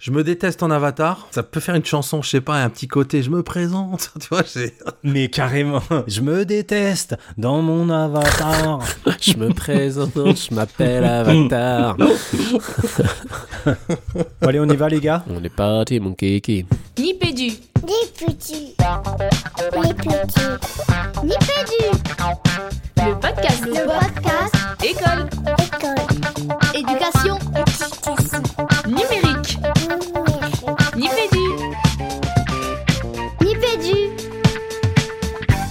Je me déteste en avatar. Ça peut faire une chanson, je sais pas, un petit côté, je me présente. Tu vois. Mais carrément, je me déteste dans mon avatar. je me présente, je m'appelle Avatar. allez, on y va, les gars On est parti, mon kiki. Nipédu. Nipédu. Nipédu. Nipédu. Le podcast. Le podcast. École. École. Éducation. Éducation. Nipédu. Nipédu.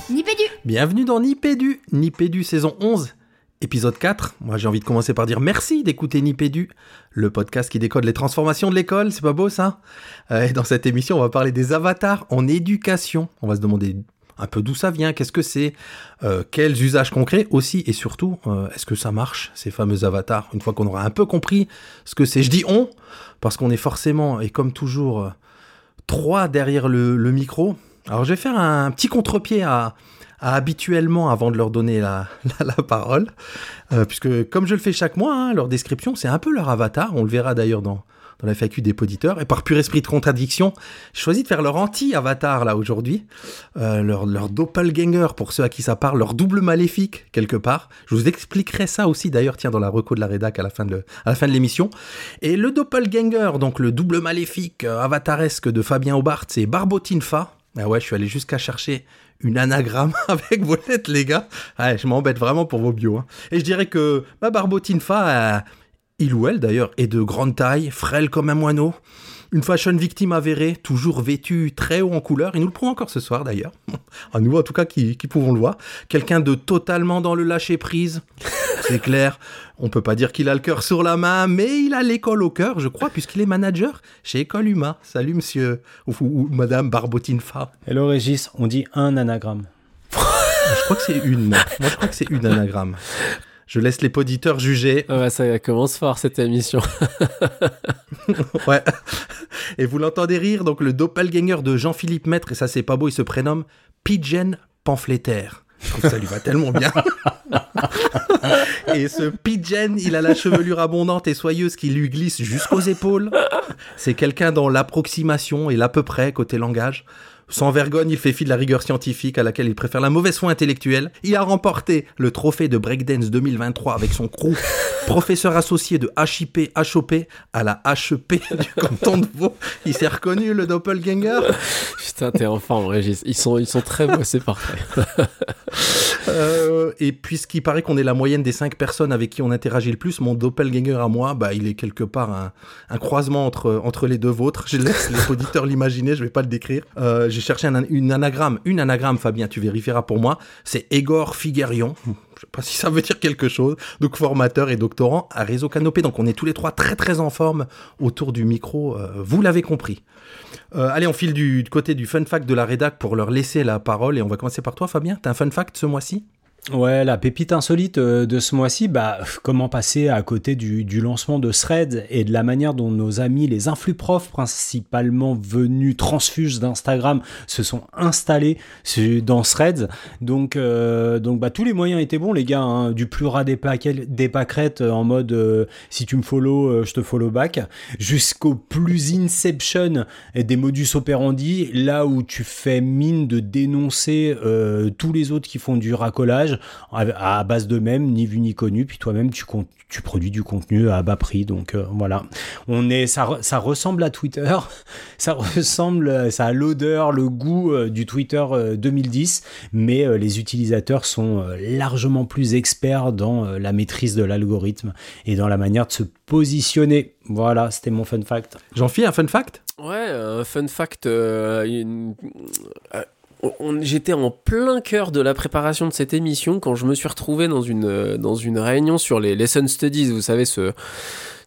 Nipédu. Bienvenue dans Nipédu, Nipédu saison 11, épisode 4. Moi j'ai envie de commencer par dire merci d'écouter Nipédu, le podcast qui décode les transformations de l'école, c'est pas beau ça? Euh, Et dans cette émission on va parler des avatars en éducation. On va se demander un peu d'où ça vient, qu'est-ce que c'est, euh, quels usages concrets aussi et surtout euh, est-ce que ça marche ces fameux avatars une fois qu'on aura un peu compris ce que c'est? Je dis on parce qu'on est forcément et comme toujours euh, trois derrière le, micro. Alors je vais faire un petit contre-pied à, habituellement avant de leur donner la, parole, puisque comme je le fais chaque mois, hein, leur description c'est un peu leur avatar. On le verra d'ailleurs dans dans la FAQ des poditeurs. Et par pur esprit de contradiction, j'ai choisi de faire leur anti-avatar là aujourd'hui, euh, leur, leur doppelganger pour ceux à qui ça parle, leur double maléfique quelque part. Je vous expliquerai ça aussi d'ailleurs, tiens, dans la reco de la rédac à la fin de, la fin de l'émission. Et le doppelganger, donc le double maléfique euh, avataresque de Fabien Aubart, c'est Barbotinfa. Ah ouais, je suis allé jusqu'à chercher une anagramme avec vos lettres, les gars. Ouais, je m'embête vraiment pour vos bios. hein. Et je dirais que ma Barbotinfa, euh, il ou elle d'ailleurs, est de grande taille, frêle comme un moineau. Une fashion victime avérée, toujours vêtue très haut en couleur. Il nous le prouve encore ce soir d'ailleurs. À nous en tout cas qui, qui pouvons le voir. Quelqu'un de totalement dans le lâcher prise. C'est clair. On peut pas dire qu'il a le cœur sur la main, mais il a l'école au cœur, je crois, puisqu'il est manager chez École Huma. Salut monsieur ou, ou madame Barbotinfa. Hello Régis, on dit un anagramme. Je crois que c'est une. Moi, je crois que c'est une anagramme. Je laisse les poditeurs juger. Ah ça commence fort cette émission. Ouais. Et vous l'entendez rire, donc le doppelganger de Jean-Philippe Maître, et ça c'est pas beau, il se prénomme Pigeon Pamphlétaire. Je trouve que ça lui va tellement bien. et ce Pigeon, il a la chevelure abondante et soyeuse qui lui glisse jusqu'aux épaules. C'est quelqu'un dans l'approximation et l'à peu près côté langage. Sans vergogne, il fait fi de la rigueur scientifique à laquelle il préfère la mauvaise foi intellectuelle. Il a remporté le trophée de breakdance 2023 avec son crew, professeur associé de HIP HOP à la HEP du canton de Vaud. Il s'est reconnu, le doppelganger. Putain, t'es en forme, Régis. Ils sont, ils sont très beaux, c'est parfait. Euh, et puisqu'il paraît qu'on est la moyenne des cinq personnes avec qui on interagit le plus, mon doppelganger à moi, bah, il est quelque part un, un croisement entre, entre les deux vôtres. Je laisse les auditeurs l'imaginer, je vais pas le décrire. Euh, J'ai cherché un, une anagramme, une anagramme, Fabien, tu vérifieras pour moi. C'est Egor Figuerion. Je sais pas si ça veut dire quelque chose. Donc formateur et doctorant à Réseau Canopé. Donc on est tous les trois très très en forme autour du micro. euh, vous l'avez compris. Euh, allez, on file du, du côté du fun fact de la rédac pour leur laisser la parole et on va commencer par toi, Fabien. T'as un fun fact ce mois-ci? Ouais, la pépite insolite euh, de ce mois-ci, bah, comment passer à côté du, du lancement de Threads et de la manière dont nos amis, les influx profs, principalement venus transfuges d'Instagram, se sont installés dans Threads. Donc, euh, donc bah, tous les moyens étaient bons, les gars, hein, du plus ras des, paquets- des pâquerettes euh, en mode euh, si tu me follow, euh, je te follow back, jusqu'au plus inception des modus operandi, là où tu fais mine de dénoncer tous les autres qui font du racolage à, à base d'eux-mêmes, ni vu ni connu, puis toi-même tu, produis du contenu à bas prix. Donc euh, voilà, on est, ça, ça ressemble à Twitter, ça ressemble, ça a l'odeur, le goût euh, du Twitter euh, 2010, mais euh, les utilisateurs sont euh, largement plus experts dans euh, la maîtrise de l'algorithme et dans la manière de se positionner. Voilà, c'était mon fun fact. J'en fais un fun fact? Ouais, un fun fact. euh, une- euh, J'étais en plein cœur de la préparation de cette émission quand je me suis retrouvé dans une, euh, dans une réunion sur les lesson studies, vous savez, ce,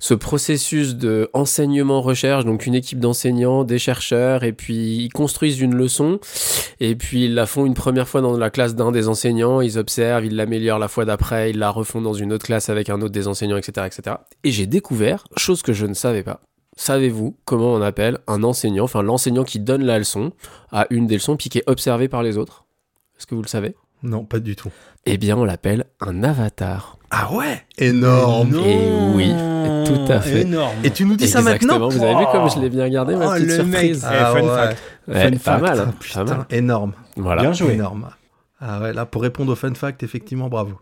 ce processus de enseignement-recherche, donc une équipe d'enseignants, des chercheurs, et puis ils construisent une leçon, et puis ils la font une première fois dans la classe d'un des enseignants, ils observent, ils l'améliorent la fois d'après, ils la refont dans une autre classe avec un autre des enseignants, etc. etc. Et j'ai découvert, chose que je ne savais pas, Savez-vous comment on appelle un enseignant, enfin l'enseignant qui donne la leçon à une des leçons puis qui est observé par les autres? Est-ce que vous le savez? Non, pas du tout. Eh bien, on l'appelle un avatar. Ah ouais? Énorme Et oui, tout à fait. Énorme. Et tu nous dis ça Exactement, maintenant? Vous avez vu comme je l'ai bien regardé, ma Oh, petite le mec. surprise. Eh, fun fact. Ouais, Fun pas fact. mal, hein, Putain, pas mal. énorme. Voilà. Bien joué. Énorme. Ah ouais, là, pour répondre au fun fact, effectivement, bravo.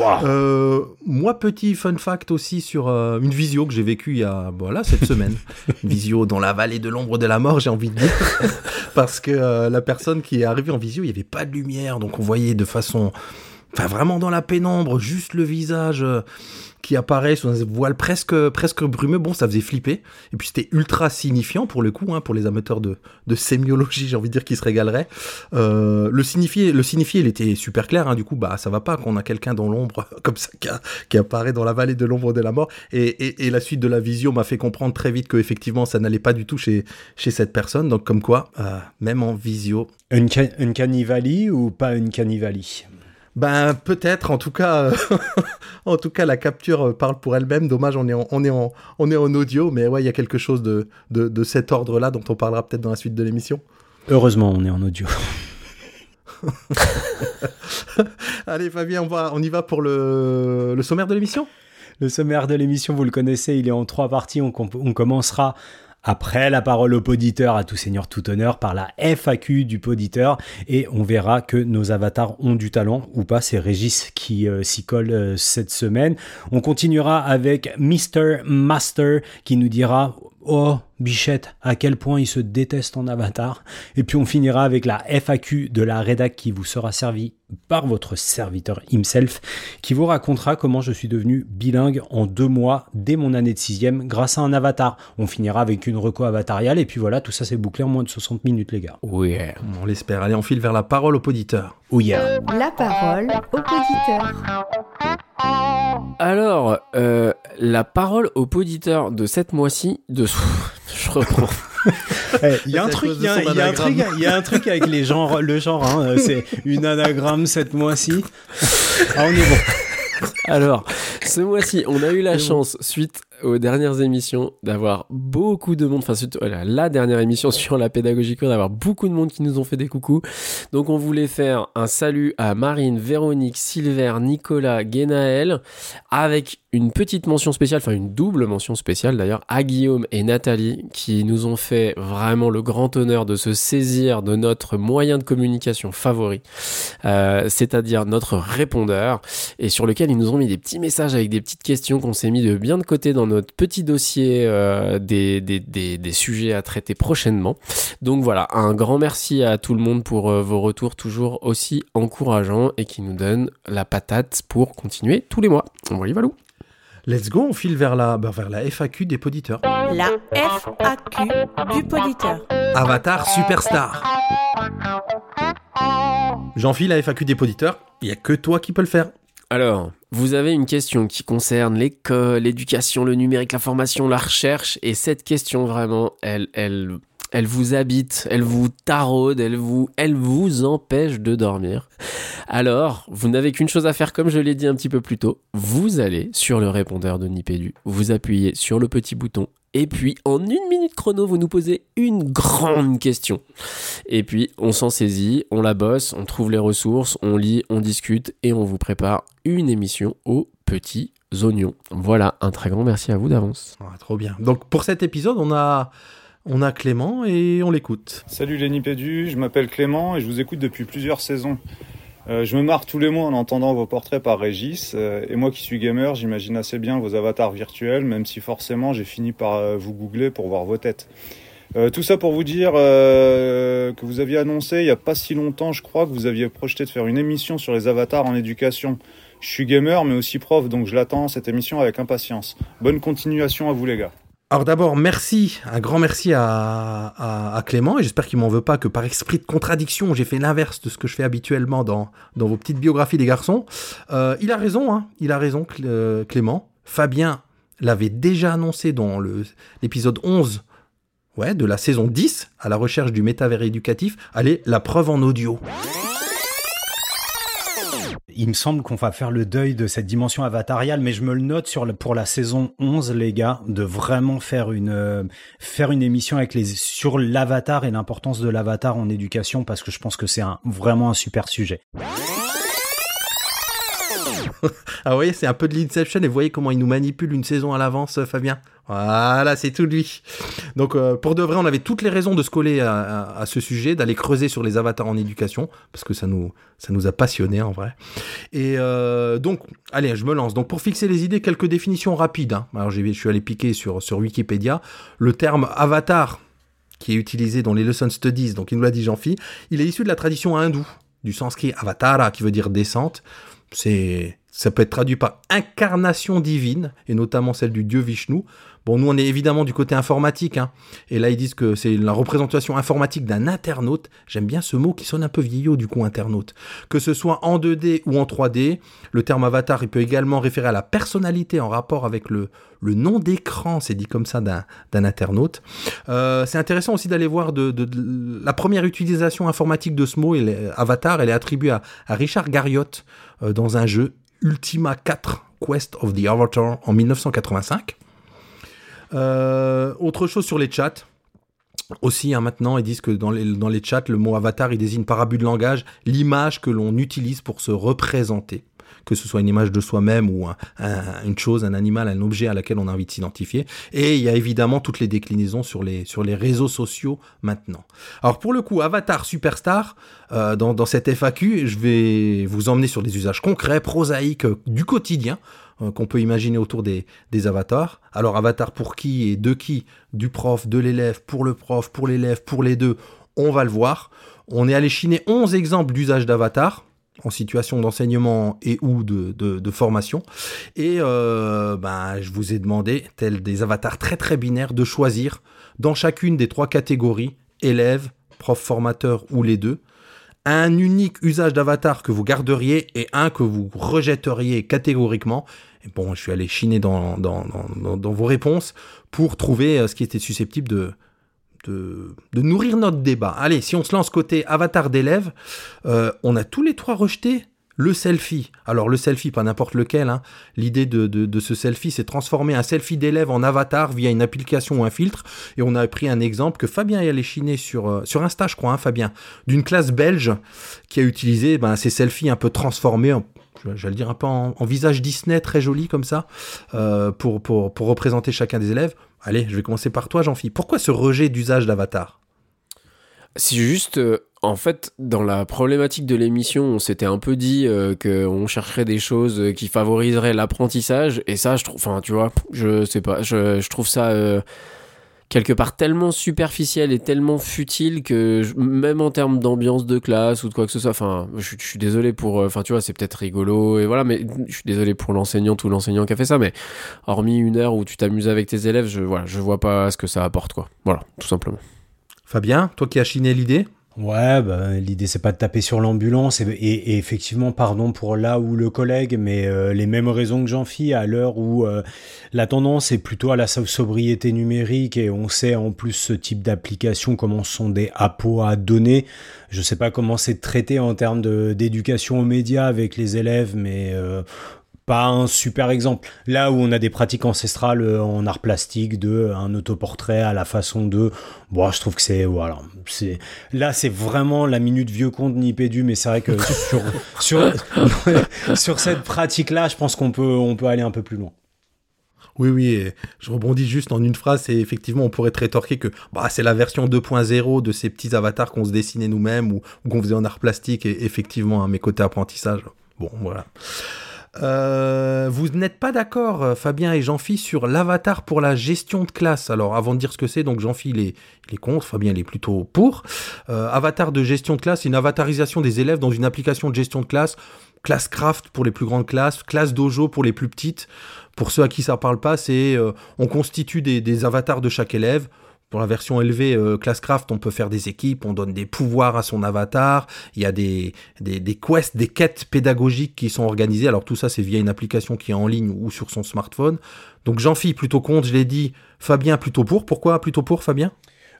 Euh, moi, petit fun fact aussi sur euh, une visio que j'ai vécue il y a, voilà, cette semaine. Une visio dans la vallée de l'ombre de la mort, j'ai envie de dire. Parce que euh, la personne qui est arrivée en visio, il n'y avait pas de lumière, donc on voyait de façon, enfin vraiment dans la pénombre, juste le visage qui apparaît sous un voile presque, presque brumeux. Bon, ça faisait flipper. Et puis c'était ultra signifiant pour le coup, hein, pour les amateurs de, de sémiologie, j'ai envie de dire, qui se régalerait. Euh, le signifié, le signifié, il était super clair. Hein, du coup, bah ça va pas qu'on a quelqu'un dans l'ombre comme ça qui, qui apparaît dans la vallée de l'ombre de la mort. Et, et, la suite de la visio m'a fait comprendre très vite que effectivement ça n'allait pas du tout chez chez cette personne. Donc comme quoi, euh, même en visio, Unca- Uncanny Valley ou pas Uncanny Valley ben peut-être. En tout cas, euh, en tout cas, la capture euh, parle pour elle-même. Dommage, on est en, on est en, on est en audio, mais ouais, il y a quelque chose de de, de cet ordre-là dont on parlera peut-être dans la suite de l'émission. Heureusement, on est en audio. Allez, Fabien, on va, on y va pour le le sommaire de l'émission? Le sommaire de l'émission, vous le connaissez, il est en trois parties. On commencera après la parole au poditeur, à tout seigneur, tout honneur, par la FAQ du poditeur. Et on verra que nos avatars ont du talent ou pas. C'est Régis qui euh, s'y colle euh, cette semaine. On continuera avec Mr. Master qui nous dira Oh, Bichette, à quel point il se déteste en avatar. Et puis on finira avec la FAQ de la rédac qui vous sera servie par votre serviteur himself, qui vous racontera comment je suis devenu bilingue en deux mois dès mon année de sixième grâce à un avatar. On finira avec une reco avatariale et puis voilà, tout ça c'est bouclé en moins de 60 minutes les gars. Oui. On l'espère. Allez, on file vers la parole au poditeur. Oh yeah. La parole au poditeur. Alors, euh, la parole au poditeur de cette mois-ci, de... je reprends. Eh, Il y a un truc, y a, un il y a un truc avec les genres, le genre, hein, euh, c'est une anagramme cette mois-ci. Ah, on est bon. Alors, ce mois-ci, on a eu la chance, suite aux dernières émissions, d'avoir beaucoup de monde, enfin, la dernière émission sur la pédagogie d'avoir beaucoup de monde qui nous ont fait des coucous. Donc, on voulait faire un salut à Marine, Véronique, Silver, Nicolas, Guénaël, avec une petite mention spéciale, enfin une double mention spéciale d'ailleurs, à Guillaume et Nathalie, qui nous ont fait vraiment le grand honneur de se saisir de notre moyen de communication favori, euh, c'est-à-dire notre répondeur, et sur lequel ils nous ont mis des petits messages avec des petites questions qu'on s'est mis de bien de côté dans notre petit dossier euh, des, des, des, des sujets à traiter prochainement. Donc voilà, un grand merci à tout le monde pour euh, vos retours toujours aussi encourageants et qui nous donnent la patate pour continuer tous les mois. Voilà, voilà. Let's go, on file vers la, bah, vers la FAQ des poditeurs. La FAQ du poditeur. Avatar Superstar. J'enfile la FAQ des poditeurs. Il y a que toi qui peux le faire. Alors, vous avez une question qui concerne l'école, l'éducation, le numérique, la formation, la recherche, et cette question vraiment, elle, vous habite, elle vous taraude, elle vous, elle vous empêche de dormir. Alors, vous n'avez qu'une chose à faire, comme je l'ai dit un petit peu plus tôt, vous allez sur le répondeur de Nipédu, vous appuyez sur le petit bouton, et puis en une minute chrono, vous nous posez une grande question. Et puis, on s'en saisit, on la bosse, on trouve les ressources, on lit, on discute et on vous prépare une émission aux petits oignons. Voilà, un très grand merci à vous d'avance. Ah, trop bien. Donc pour cet épisode, on a, on a Clément et on l'écoute. Salut les Nipédus, je m'appelle Clément et je vous écoute depuis plusieurs saisons. Euh, je me marre tous les mois en entendant vos portraits par Régis. euh, et moi qui suis gamer, j'imagine assez bien vos avatars virtuels, même si forcément j'ai fini par euh, vous googler pour voir vos têtes. Euh, tout ça pour vous dire que vous aviez annoncé il n'y a pas si longtemps, je crois, que vous aviez projeté de faire une émission sur les avatars en éducation. Je suis gamer mais aussi prof, donc je l'attends cette émission avec impatience. Bonne continuation à vous les gars. Alors d'abord, merci, un grand merci à, Clément, et j'espère qu'il m'en veut pas que par esprit de contradiction, j'ai fait l'inverse de ce que je fais habituellement dans, dans vos petites biographies des garçons. Euh, il a raison, hein, il a raison euh, Clément. Fabien l'avait déjà annoncé dans l'épisode 11 ouais, de la saison 10, à la recherche du métavers éducatif. Allez, la preuve en audio. Il me semble qu'on va faire le deuil de cette dimension avatariale, mais je me le note sur le, pour la saison 11, les gars, de vraiment faire une, euh, faire une émission avec les, sur l'avatar et l'importance de l'avatar en éducation, parce que je pense que c'est vraiment un super sujet. ah, voyez, c'est un peu de l'Inception et vous voyez comment il nous manipule une saison à l'avance, euh, Fabien. Voilà, c'est tout lui. Donc, euh, pour de vrai, on avait toutes les raisons de se coller à, ce sujet, d'aller creuser sur les avatars en éducation, parce que ça nous, ça nous a passionnés en vrai. Et euh, donc, allez, je me lance. Donc, pour fixer les idées, quelques définitions rapides. hein. Alors, je suis allé piquer sur, sur Wikipédia. Le terme avatar, qui est utilisé dans les Lesson Studies, donc il nous l'a dit Jean-Phi, il est issu de la tradition hindoue, du sanskrit avatara, qui veut dire descente. C'est, ça peut être traduit par incarnation divine, et notamment celle du dieu Vishnu. Bon, nous, on est évidemment du côté informatique, hein. et là, ils disent que c'est la représentation informatique d'un internaute. J'aime bien ce mot qui sonne un peu vieillot, du coup, internaute. Que ce soit en 2D ou en 3D, le terme avatar, il peut également référer à la personnalité en rapport avec le, le nom d'écran, c'est dit comme ça, d'un internaute. Euh, c'est intéressant aussi d'aller voir de, de- de- la première utilisation informatique de ce mot, avatar, elle est attribuée à, à Richard Garriott euh, dans un jeu Ultima 4 Quest of the Avatar en 1985. Euh, autre chose sur les chats. Aussi, hein, maintenant, ils disent que dans les, dans les chats, le mot avatar, il désigne par abus de langage l'image que l'on utilise pour se représenter. Que ce soit une image de soi-même ou un- un- une chose, un animal, un objet à laquelle on a envie de s'identifier. Et il y a évidemment toutes les déclinaisons sur les, réseaux sociaux maintenant. Alors pour le coup, Avatar Superstar, euh, dans, cette FAQ, je vais vous emmener sur des usages concrets, prosaïques, euh, du quotidien euh, qu'on peut imaginer autour des, des avatars. Alors avatar pour qui et de qui? Du prof, de l'élève, pour le prof, pour l'élève, pour les deux, on va le voir. On est allé chiner 11 exemples d'usage d'avatar en situation d'enseignement et ou de, formation. Et euh, ben, je vous ai demandé, tels des avatars très très binaires, de choisir dans chacune des trois catégories, élève, prof formateur ou les deux, un unique usage d'avatar que vous garderiez et un que vous rejetteriez catégoriquement. Et bon, je suis allé chiner dans vos réponses pour trouver euh, ce qui était susceptible de, de, nourrir notre débat. Allez, si on se lance côté avatar d'élève, euh, on a tous les trois rejeté le selfie. Alors le selfie, pas n'importe lequel. hein. L'idée de, ce selfie, c'est transformer un selfie d'élève en avatar via une application ou un filtre. Et on a pris un exemple que Fabien est allé chiner sur, euh, sur Insta, je crois, hein, Fabien, d'une classe belge qui a utilisé ben, ces selfies un peu transformés j'allais dire un peu en, en visage Disney très joli comme ça euh, pour, pour, pour représenter chacun des élèves. Allez, je vais commencer par toi, Jean-Philippe. Pourquoi ce rejet d'usage d'avatar? C'est juste, euh, en fait, dans la problématique de l'émission, on s'était un peu dit euh, qu'on chercherait des choses euh, qui favoriseraient l'apprentissage, et ça, je trouve, enfin, tu vois, je sais pas, je, trouve ça quelque part tellement superficiel et tellement futile que même en termes d'ambiance de classe ou de quoi que ce soit, enfin, je, suis- je suis désolé pour, euh, enfin, tu vois, c'est peut-être rigolo et voilà, mais je suis désolé pour l'enseignante ou l'enseignant qui a fait ça, mais hormis une heure où tu t'amuses avec tes élèves, je, voilà, je vois pas ce que ça apporte, quoi. Voilà, tout simplement. Fabien, toi qui as chiné l'idée Ouais, bah, l'idée c'est pas de taper sur l'ambulance et, effectivement, pardon pour là où le collègue, mais euh, les mêmes raisons que j'en fis à l'heure où euh, la tendance est plutôt à la so- sobriété numérique et on sait en plus ce type d'application comment sont des appos à données. Je sais pas comment c'est traité en termes d'éducation aux médias avec les élèves, mais euh, pas un super exemple. Là où on a des pratiques ancestrales euh, en art plastique, de euh, un autoportrait à la façon de, bon, je trouve que c'est voilà, c'est là c'est vraiment la minute vieux con de Nipédu, mais c'est vrai que sur sur cette pratique-là, je pense qu'on peut on peut aller un peu plus loin. Oui, oui, je rebondis juste en une phrase, et effectivement, on pourrait te rétorquer que bah, c'est la version 2.0 de ces petits avatars qu'on se dessinait nous-mêmes ou, qu'on faisait en art plastique, et effectivement, à mes côtés apprentissage. Bon, voilà. Euh, vous n'êtes pas d'accord, euh, Fabien et Jean-Phi, sur l'avatar pour la gestion de classe. Alors, avant de dire ce que c'est, donc Jean-Phi, il est, il est contre, Fabien, il est plutôt pour. Euh, avatar de gestion de classe, c'est une avatarisation des élèves dans une application de gestion de classe. Classe craft pour les plus grandes classes, classe dojo pour les plus petites. Pour ceux à qui ça parle pas, c'est euh, on constitue des, des avatars de chaque élève. Pour la version élevée euh, Classcraft, on peut faire des équipes, on donne des pouvoirs à son avatar. Il y a des, des, quests, des quêtes pédagogiques qui sont organisées. Alors tout ça, c'est via une application qui est en ligne ou sur son smartphone. Donc Jean-Phi plutôt contre, je l'ai dit. Fabien plutôt pour. Pourquoi plutôt pour, Fabien?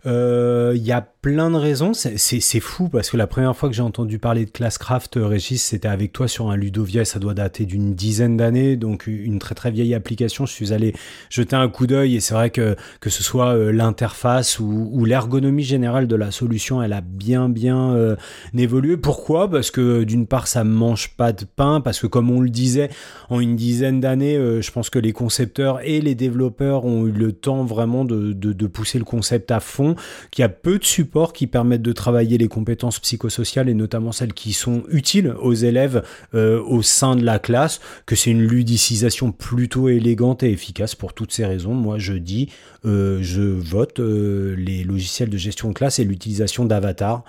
Euh, Il y a plein de raisons. C'est- fou parce que la première fois que j'ai entendu parler de Classcraft, euh, Régis, c'était avec toi sur un Ludovia ça doit dater d'une dizaine d'années, donc une très très vieille application. Je suis allé jeter un coup d'œil et c'est vrai que que ce soit euh, l'interface ou, l'ergonomie générale de la solution, elle a bien bien euh, évolué. Pourquoi? Parce que d'une part, ça mange pas de pain, parce que comme on le disait, en une dizaine d'années, je pense que les concepteurs et les développeurs ont eu le temps vraiment de, de, de pousser le concept à fond, qu'il y a peu de qui permettent de travailler les compétences psychosociales et notamment celles qui sont utiles aux élèves euh, au sein de la classe, que c'est une ludicisation plutôt élégante et efficace pour toutes ces raisons. Moi, je dis, euh, je vote euh, les logiciels de gestion de classe et l'utilisation d'avatar.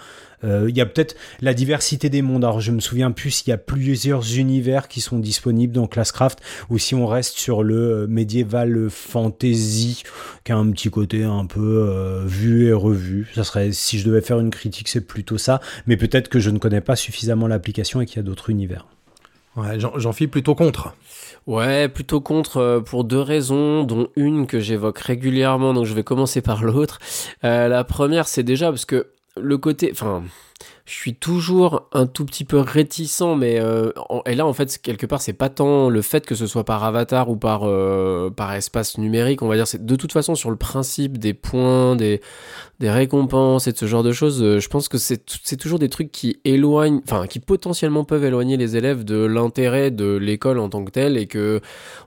Euh, Il y a peut-être la diversité des mondes. Alors, je me souviens plus s'il y a plusieurs univers qui sont disponibles dans Classcraft ou si on reste sur le euh, médiéval fantasy qui a un petit côté un peu euh, vu et revu. Ça serait, si je devais faire une critique, c'est plutôt ça. Mais peut-être que je ne connais pas suffisamment l'application et qu'il y a d'autres univers. Ouais, j'en j'en file plutôt contre. Ouais, plutôt contre euh, pour deux raisons, dont une que j'évoque régulièrement, donc je vais commencer par l'autre. Euh, la première, c'est déjà parce que le côté, enfin, je suis toujours un tout petit peu réticent, mais euh, et là en fait quelque part c'est pas tant le fait que ce soit par avatar ou par euh, par espace numérique, on va dire, c'est de toute façon sur le principe des points, des des récompenses et de ce genre de choses, euh, je pense que c'est c'est toujours des trucs qui éloignent, enfin qui potentiellement peuvent éloigner les élèves de l'intérêt de l'école en tant que telle et que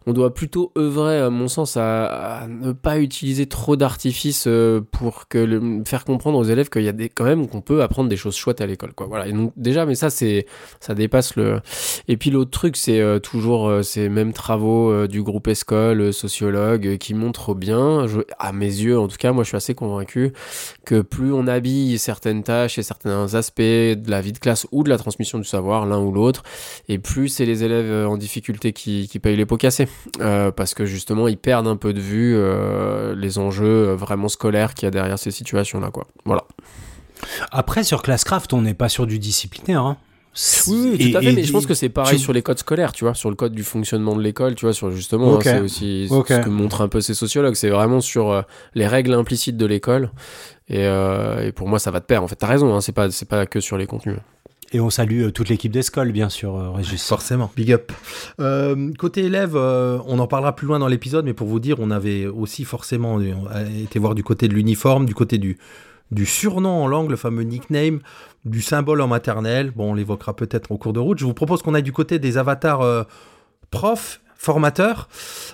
on doit plutôt œuvrer, à mon sens, à, ne pas utiliser trop d'artifices pour que faire comprendre aux élèves qu'il y a des, quand même qu'on peut apprendre des choses chouettes à l'école, quoi. Voilà. Et donc déjà, mais ça c'est, ça dépasse le. Et puis l'autre truc, c'est euh, toujours euh, ces mêmes travaux euh, du groupe Escole, sociologue, qui montrent bien, à mes yeux, en tout cas, moi je suis assez convaincu que plus on habille certaines tâches et certains aspects de la vie de classe ou de la transmission du savoir, l'un ou l'autre, et plus c'est les élèves en difficulté qui, qui payent les pots cassés. Parce que justement, ils perdent un peu de vue les enjeux vraiment scolaires qu'il y a derrière ces situations-là. Quoi. Voilà. Après, sur Classcraft, on n'est pas sur du disciplinaire. Hein. Oui, oui, Et- tout à fait, et- mais je pense que c'est pareil tu- sur les codes scolaires, tu vois, sur le code du fonctionnement de l'école, tu vois, sur justement, hein, c'est aussi ce que montrent un peu ces sociologues, c'est vraiment sur euh, les règles implicites de l'école. Et, euh, et pour moi, ça va de pair. En fait, t'as raison, hein, c'est pas, c'est pas que sur les contenus. Et on salue euh, toute l'équipe d'Escole, bien sûr, euh, Régis. Forcément, big up. Euh, côté élève, euh, on en parlera plus loin dans l'épisode, mais pour vous dire, on avait aussi forcément été voir du côté de l'uniforme, du côté du, du surnom en langue, le fameux nickname, du symbole en maternelle. Bon, on l'évoquera peut-être au cours de route. Je vous propose qu'on aille du côté des avatars euh, profs, formateurs.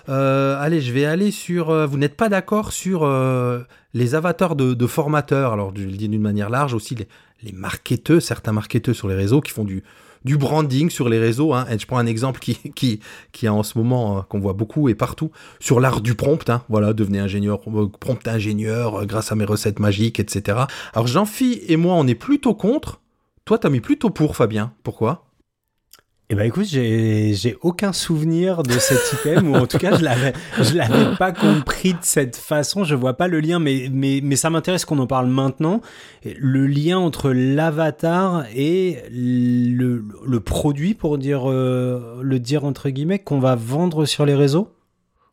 Euh, allez, je vais aller sur. euh, vous n'êtes pas d'accord sur euh, les avatars de, de formateurs Alors, je le dis d'une manière large aussi, les, les marketeurs, certains marketeurs sur les réseaux qui font du, du branding sur les réseaux. Hein. Et je prends un exemple qui, qui, qui a en ce moment, euh, qu'on voit beaucoup et partout, sur l'art du prompt. Hein. Voilà, devenez ingénieur, euh, prompt ingénieur euh, grâce à mes recettes magiques, etc. Alors Jean-Phi et moi, on est plutôt contre. Toi, t'as mis plutôt pour, Fabien. Pourquoi? Eh ben écoute, j'ai aucun souvenir de cet item, ou en tout cas, je l'avais je l'avais pas compris de cette façon. Je vois pas le lien, mais, mais, mais ça m'intéresse qu'on en parle maintenant. Le lien entre l'avatar et le, le produit, pour dire, euh, le dire entre guillemets, qu'on va vendre sur les réseaux?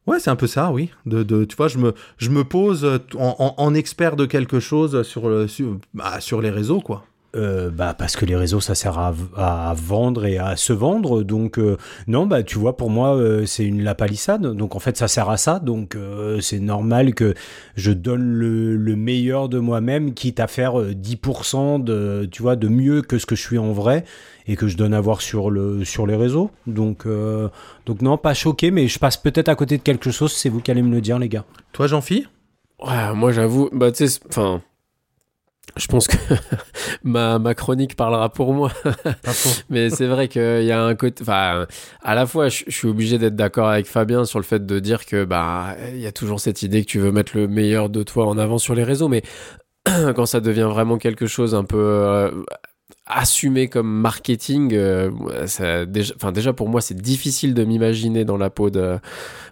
Ouais, c'est un peu ça, oui. De, de, tu vois, je me, je me pose en, expert de quelque chose sur, sur, bah, sur les réseaux, quoi. Euh, bah parce que les réseaux ça sert à, à vendre et à se vendre. Donc euh, non bah tu vois pour moi euh, c'est une la palissade donc en fait ça sert à ça. Donc euh, c'est normal que je donne le, le meilleur de moi-même quitte à faire euh, 10% de tu vois de mieux que ce que je suis en vrai et que je donne à voir sur le sur les réseaux. Donc euh, donc non pas choqué mais je passe peut-être à côté de quelque chose. C'est vous qui allez me le dire les gars. Toi, Jean-Phi? Ouais, moi j'avoue, bah tu sais, c'est- enfin, je pense que ma, ma chronique parlera pour moi. Faux. Mais c'est vrai qu'il y a un côté. Enfin, à la fois, je, je suis obligé d'être d'accord avec Fabien sur le fait de dire que bah il y a toujours cette idée que tu veux mettre le meilleur de toi en avant sur les réseaux, mais quand ça devient vraiment quelque chose un peu euh, assumé comme marketing, euh, déjà, pour moi c'est difficile de m'imaginer dans la peau de,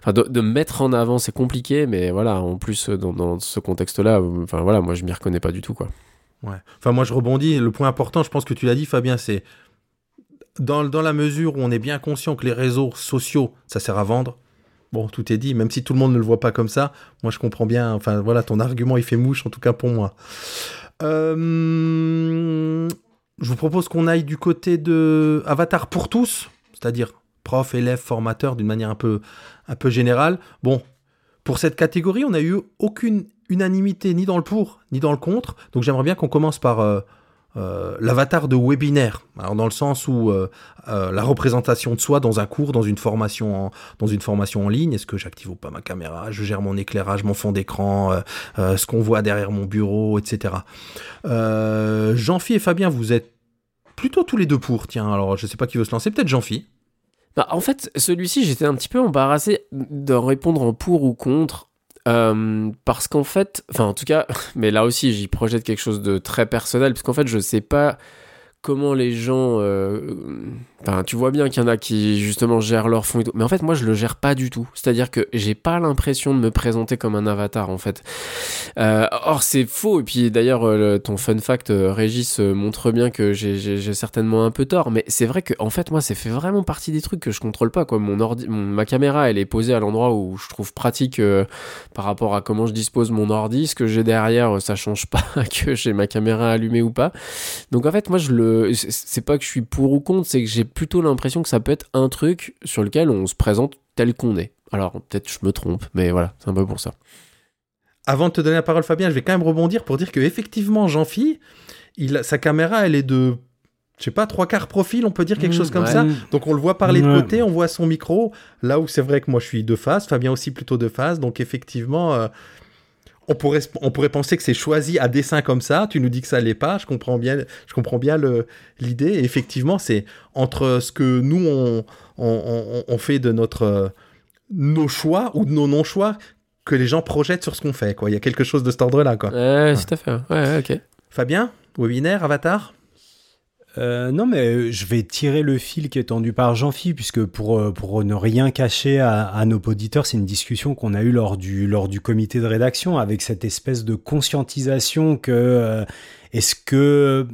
de, de me mettre en avant, c'est compliqué, mais voilà, en plus dans, dans ce contexte-là, euh, enfin voilà, moi je m'y reconnais pas du tout quoi. Ouais. Enfin, moi, je rebondis. Le point important, je pense que tu l'as dit, Fabien, c'est dans, la mesure où on est bien conscient que les réseaux sociaux, ça sert à vendre. Bon, tout est dit, même si tout le monde ne le voit pas comme ça. Moi, je comprends bien. Enfin, voilà, ton argument, il fait mouche, en tout cas pour moi. Euh, je vous propose qu'on aille du côté de Avatar pour tous, c'est-à-dire prof, élève, formateur, d'une manière un peu, un peu générale. Bon, pour cette catégorie, on n'a eu aucune unanimité ni dans le pour ni dans le contre. Donc j'aimerais bien qu'on commence par euh, l'avatar de webinaire. Alors dans le sens où euh, euh, la représentation de soi dans un cours, dans une formation en, dans une formation en ligne. Est-ce que j'active ou pas ma caméra? Je gère mon éclairage, mon fond d'écran, ce qu'on voit derrière mon bureau, etc. Jean-Phi et Fabien, vous êtes plutôt tous les deux pour. Tiens, alors je sais pas qui veut se lancer. Peut-être Jean-Phi. Bah, en fait, celui-ci, j'étais un petit peu embarrassé de répondre en pour ou contre. Euh, parce qu'en fait, enfin en tout cas, mais là aussi j'y projette quelque chose de très personnel, parce qu'en fait je sais pas comment les gens, euh, enfin tu vois bien qu'il y en a qui justement gèrent leur fond et tout, mais en fait moi je le gère pas du tout, c'est-à-dire que j'ai pas l'impression de me présenter comme un avatar en fait. Euh, or c'est faux, et puis d'ailleurs euh, ton fun fact euh, Régis montre bien que j'ai- certainement un peu tort, mais c'est vrai que en fait moi ça fait vraiment partie des trucs que je contrôle pas quoi. Mon ordi, ma caméra elle est posée à l'endroit où je trouve pratique par rapport à comment je dispose mon ordi, ce que j'ai derrière ça change pas que j'ai ma caméra allumée ou pas. Donc en fait moi je le, c'est- c'est pas que je suis pour ou contre, c'est que j'ai plutôt l'impression que ça peut être un truc sur lequel on se présente tel qu'on est. Alors peut-être je me trompe, mais voilà c'est un peu pour ça. Avant de te donner la parole, Fabien, je vais quand même rebondir pour dire que effectivement, Jean-Phi, il, sa caméra, elle est de, je sais pas, trois quarts profil, on peut dire quelque Mmh, chose comme ouais. ça. Donc on le voit parler de côté, on voit son micro. Là où c'est vrai que moi je suis de face, Fabien aussi plutôt de face. Donc effectivement, euh, on, pourrait, on pourrait penser que c'est choisi à dessin comme ça. Tu nous dis que ça l'est pas. Je comprends bien, je comprends bien l'idée. Effectivement, c'est entre ce que nous on, on, on- fait de notre euh, nos choix ou de nos non-choix que les gens projettent sur ce qu'on fait. Quoi. Il y a quelque chose de cet ordre-là. Quoi. Ouais, tout à fait. Ouais, ok. Fabien, webinaire, avatar? Euh, non, mais euh, je vais tirer le fil qui est tendu par Jean-Phi, puisque pour, euh, ne rien cacher à, nos auditeurs, c'est une discussion qu'on a eue lors du, lors du comité de rédaction, avec cette espèce de conscientisation que est-ce que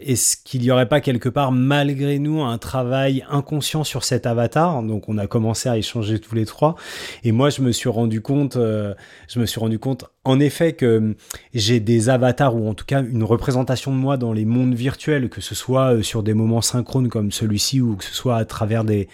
est-ce qu'il n'y aurait pas quelque part, malgré nous, un travail inconscient sur cet avatar? Donc, on a commencé à échanger tous les trois, et moi, je me suis rendu compte, euh, je me suis rendu compte, en effet, que j'ai des avatars ou en tout cas une représentation de moi dans les mondes virtuels, que ce soit euh, sur des moments synchrones comme celui-ci ou que ce soit à travers des,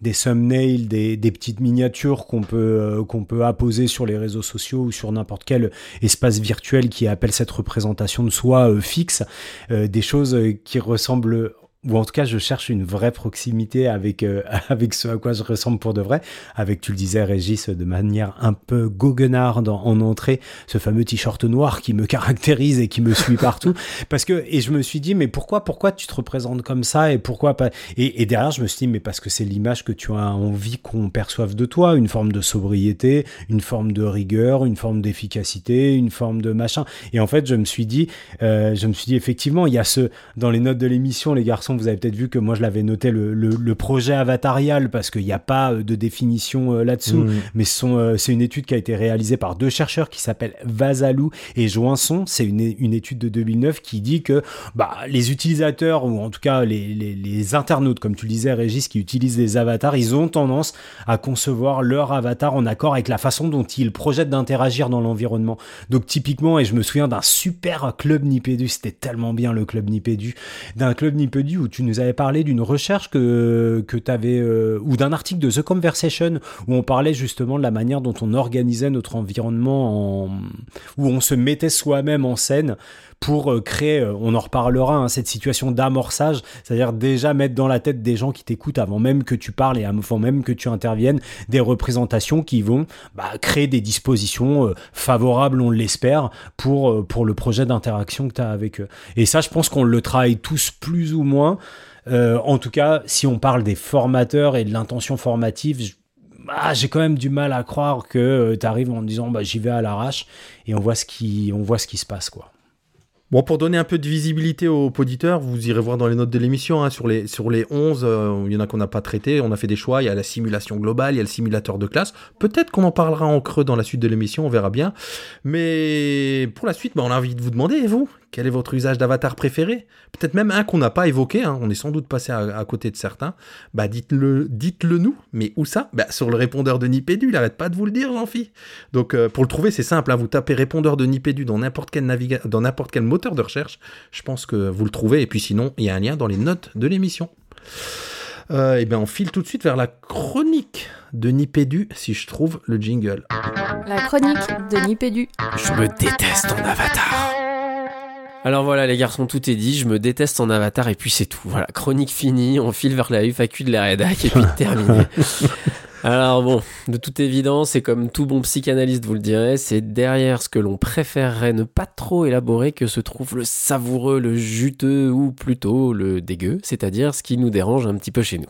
des thumbnails, des, des petites miniatures qu'on peut, euh, qu'on peut apposer sur les réseaux sociaux ou sur n'importe quel espace virtuel qui appelle cette représentation de soi euh, fixe, euh, des choses euh, qui ressemblent ou en tout cas je cherche une vraie proximité avec, euh, avec ce à quoi je ressemble pour de vrai, avec, tu le disais Régis, de manière un peu goguenarde en, en entrée, ce fameux t-shirt noir qui me caractérise et qui me suit partout. Parce que, et je me suis dit, mais pourquoi, pourquoi tu te représentes comme ça et pourquoi pas? Et derrière, je me suis dit, mais parce que c'est l'image que tu as envie qu'on perçoive de toi, une forme de sobriété, une forme de rigueur, une forme d'efficacité, une forme de machin. Et en fait, je me suis dit, euh, je me suis dit, effectivement, il y a ce, dans les notes de l'émission, les garçons, vous avez peut-être vu que moi, je l'avais noté le, le, le projet avatarial parce qu'il n'y a pas euh, de définition euh, là-dessous Mmh. mais euh, c'est une étude qui a été réalisée par deux chercheurs qui s'appellent Vasalou et Joinson. C'est une, une étude de 2009 qui dit que bah, les utilisateurs, ou en tout cas les, les, les internautes, comme tu le disais Régis, qui utilisent des avatars, ils ont tendance à concevoir leur avatar en accord avec la façon dont ils projettent d'interagir dans l'environnement. Donc typiquement, et je me souviens d'un super club Nipédu, c'était tellement bien le club Nipédu, d'un club Nipédu où tu nous avais parlé d'une recherche que, que tu avais, ou d'un article de The Conversation où on parlait justement de la manière dont on organisait notre environnement, en... où on se mettait soi-même en scène pour euh, créer, euh, on en reparlera, hein, cette situation d'amorçage, c'est-à-dire déjà mettre dans la tête des gens qui t'écoutent avant même que tu parles et avant même que tu interviennes, des représentations qui vont bah, créer des dispositions euh, favorables, on l'espère, pour, euh, pour le projet d'interaction que tu as avec eux. Et ça, je pense qu'on le travaille tous plus ou moins. Euh, en tout cas, si on parle des formateurs et de l'intention formative, ah, j'ai quand même du mal à croire que tu arrives en disant bah, j'y vais à l'arrache et on voit ce qui, on voit ce qui se passe quoi. Bon, pour donner un peu de visibilité aux auditeurs, vous irez voir dans les notes de l'émission, hein, sur, les, sur les 11, euh, il y en a qu'on n'a pas traité, on a fait des choix, il y a la simulation globale, il y a le simulateur de classe, peut-être qu'on en parlera en creux dans la suite de l'émission, on verra bien, mais pour la suite, bah, on a envie de vous demander, et vous, Quel est votre usage d'avatar préféré? Peut-être même un qu'on n'a pas évoqué, hein, on est sans doute passé à, à côté de certains. Bah dites-le dites-le nous, mais où ça? Bah, Sur le répondeur de Nipédu, il arrête pas de vous le dire, Jean-Phi. Donc euh, pour le trouver, c'est simple, hein, vous tapez répondeur de Nipédu dans n'importe quel, naviga- dans n'importe quel moteur de recherche, je pense que vous le trouvez, et puis sinon, il y a un lien dans les notes de l'émission. Euh, et bien on file tout de suite vers la chronique de Nipédu, si je trouve le jingle. La chronique de Nipédu. Je me déteste en avatar. Alors voilà les garçons, tout est dit, je me déteste en avatar et puis c'est tout. Voilà, chronique finie, on file vers la FAQ de la rédac et puis terminé. Alors bon, de toute évidence, et comme tout bon psychanalyste vous le dirait, c'est derrière ce que l'on préférerait ne pas trop élaborer que se trouve le savoureux, le juteux ou plutôt le dégueu, c'est-à-dire ce qui nous dérange un petit peu chez nous.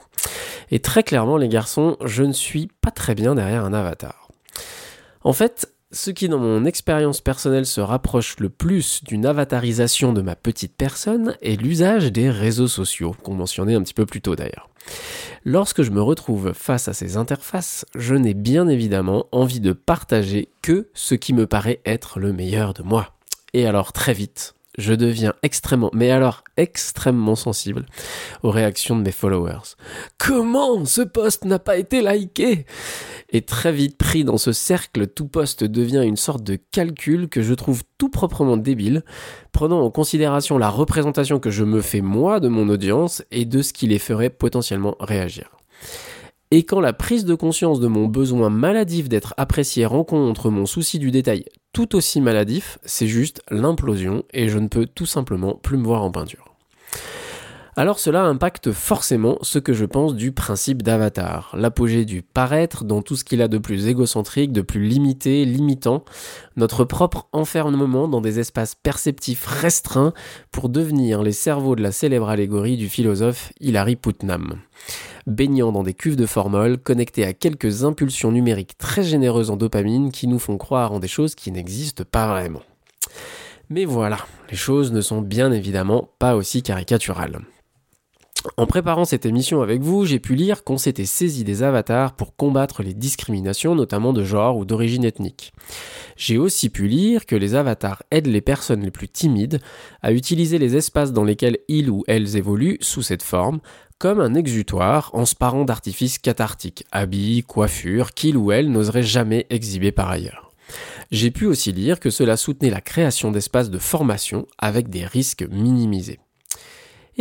Et très clairement les garçons, je ne suis pas très bien derrière un avatar. En fait, ce qui dans mon expérience personnelle se rapproche le plus d'une avatarisation de ma petite personne est l'usage des réseaux sociaux, qu'on mentionnait un petit peu plus tôt d'ailleurs. Lorsque je me retrouve face à ces interfaces, je n'ai bien évidemment envie de partager que ce qui me paraît être le meilleur de moi. Et alors très vite, je deviens extrêmement, mais alors extrêmement sensible aux réactions de mes followers. Comment ce post n'a pas été liké? Et très vite pris dans ce cercle, tout post devient une sorte de calcul que je trouve tout proprement débile, prenant en considération la représentation que je me fais moi de mon audience et de ce qui les ferait potentiellement réagir. Et quand la prise de conscience de mon besoin maladif d'être apprécié rencontre mon souci du détail tout aussi maladif, c'est juste l'implosion et je ne peux tout simplement plus me voir en peinture. Alors cela impacte forcément ce que je pense du principe d'avatar, l'apogée du paraître dans tout ce qu'il a de plus égocentrique, de plus limité, limitant, notre propre enfermement dans des espaces perceptifs restreints pour devenir les cerveaux de la célèbre allégorie du philosophe Hilary Putnam baignant dans des cuves de formol, connectés à quelques impulsions numériques très généreuses en dopamine qui nous font croire en des choses qui n'existent pas vraiment. Mais voilà, les choses ne sont bien évidemment pas aussi caricaturales. En préparant cette émission avec vous, j'ai pu lire qu'on s'était saisi des avatars pour combattre les discriminations, notamment de genre ou d'origine ethnique. J'ai aussi pu lire que les avatars aident les personnes les plus timides à utiliser les espaces dans lesquels ils ou elles évoluent sous cette forme, comme un exutoire en se parant d'artifices cathartiques, habits, coiffures, qu'il ou elle n'oserait jamais exhiber par ailleurs. J'ai pu aussi lire que cela soutenait la création d'espaces de formation avec des risques minimisés.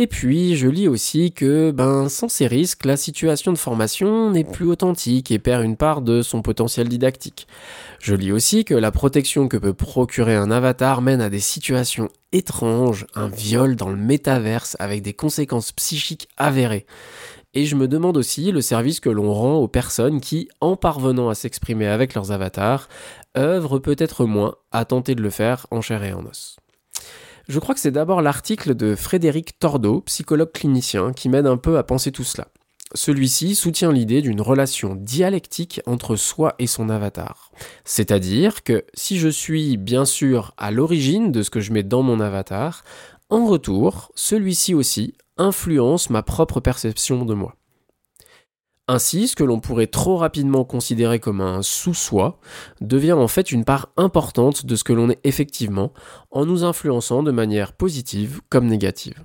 Et puis, je lis aussi que, ben, sans ces risques, la situation de formation n'est plus authentique et perd une part de son potentiel didactique. Je lis aussi que la protection que peut procurer un avatar mène à des situations étranges, un viol dans le métaverse avec des conséquences psychiques avérées. Et je me demande aussi le service que l'on rend aux personnes qui, en parvenant à s'exprimer avec leurs avatars, œuvrent peut-être moins à tenter de le faire en chair et en os. Je crois que c'est d'abord l'article de Frédéric Tordeau, psychologue clinicien, qui m'aide un peu à penser tout cela. Celui-ci soutient l'idée d'une relation dialectique entre soi et son avatar. C'est-à-dire que si je suis bien sûr à l'origine de ce que je mets dans mon avatar, en retour, celui-ci aussi influence ma propre perception de moi. Ainsi, ce que l'on pourrait trop rapidement considérer comme un sous-soi devient en fait une part importante de ce que l'on est effectivement, en nous influençant de manière positive comme négative.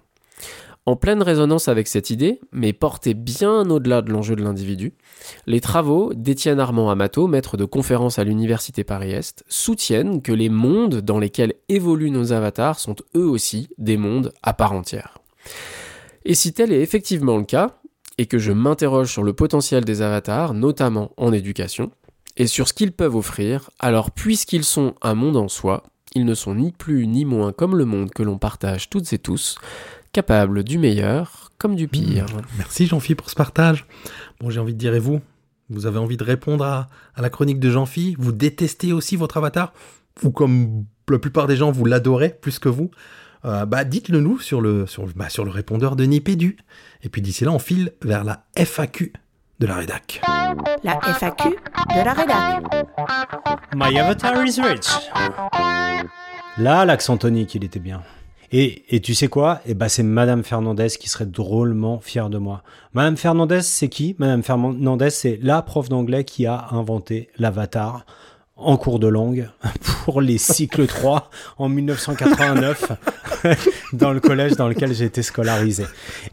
En pleine résonance avec cette idée, mais portée bien au-delà de l'enjeu de l'individu, les travaux d'Étienne Armand Amato, maître de conférence à l'Université Paris-Est, soutiennent que les mondes dans lesquels évoluent nos avatars sont eux aussi des mondes à part entière. Et si tel est effectivement le cas, et que je m'interroge sur le potentiel des avatars, notamment en éducation, et sur ce qu'ils peuvent offrir, alors puisqu'ils sont un monde en soi, ils ne sont ni plus ni moins comme le monde que l'on partage toutes et tous, capables du meilleur comme du pire. Mmh. Merci Jean-Phi pour ce partage. Bon, j'ai envie de dire, vous? Vous avez envie de répondre à, la chronique de Jean-Phi? Vous détestez aussi votre avatar? Ou comme la plupart des gens, vous l'adorez plus que vous? Euh, bah, dites-le nous sur le, sur, bah, sur le répondeur de Nipédu. Et puis d'ici là, on file vers la FAQ de la rédac. La FAQ de la rédac. My avatar is rich. Là, l'accent tonique, il était bien. Et, et tu sais quoi? Eh ben, c'est Madame Fernandez qui serait drôlement fière de moi. Madame Fernandez, c'est qui? Madame Fernandez, c'est la prof d'anglais qui a inventé l'avatar. En cours de langue pour les cycles 3 en 1989 dans le collège dans lequel j'ai été scolarisé.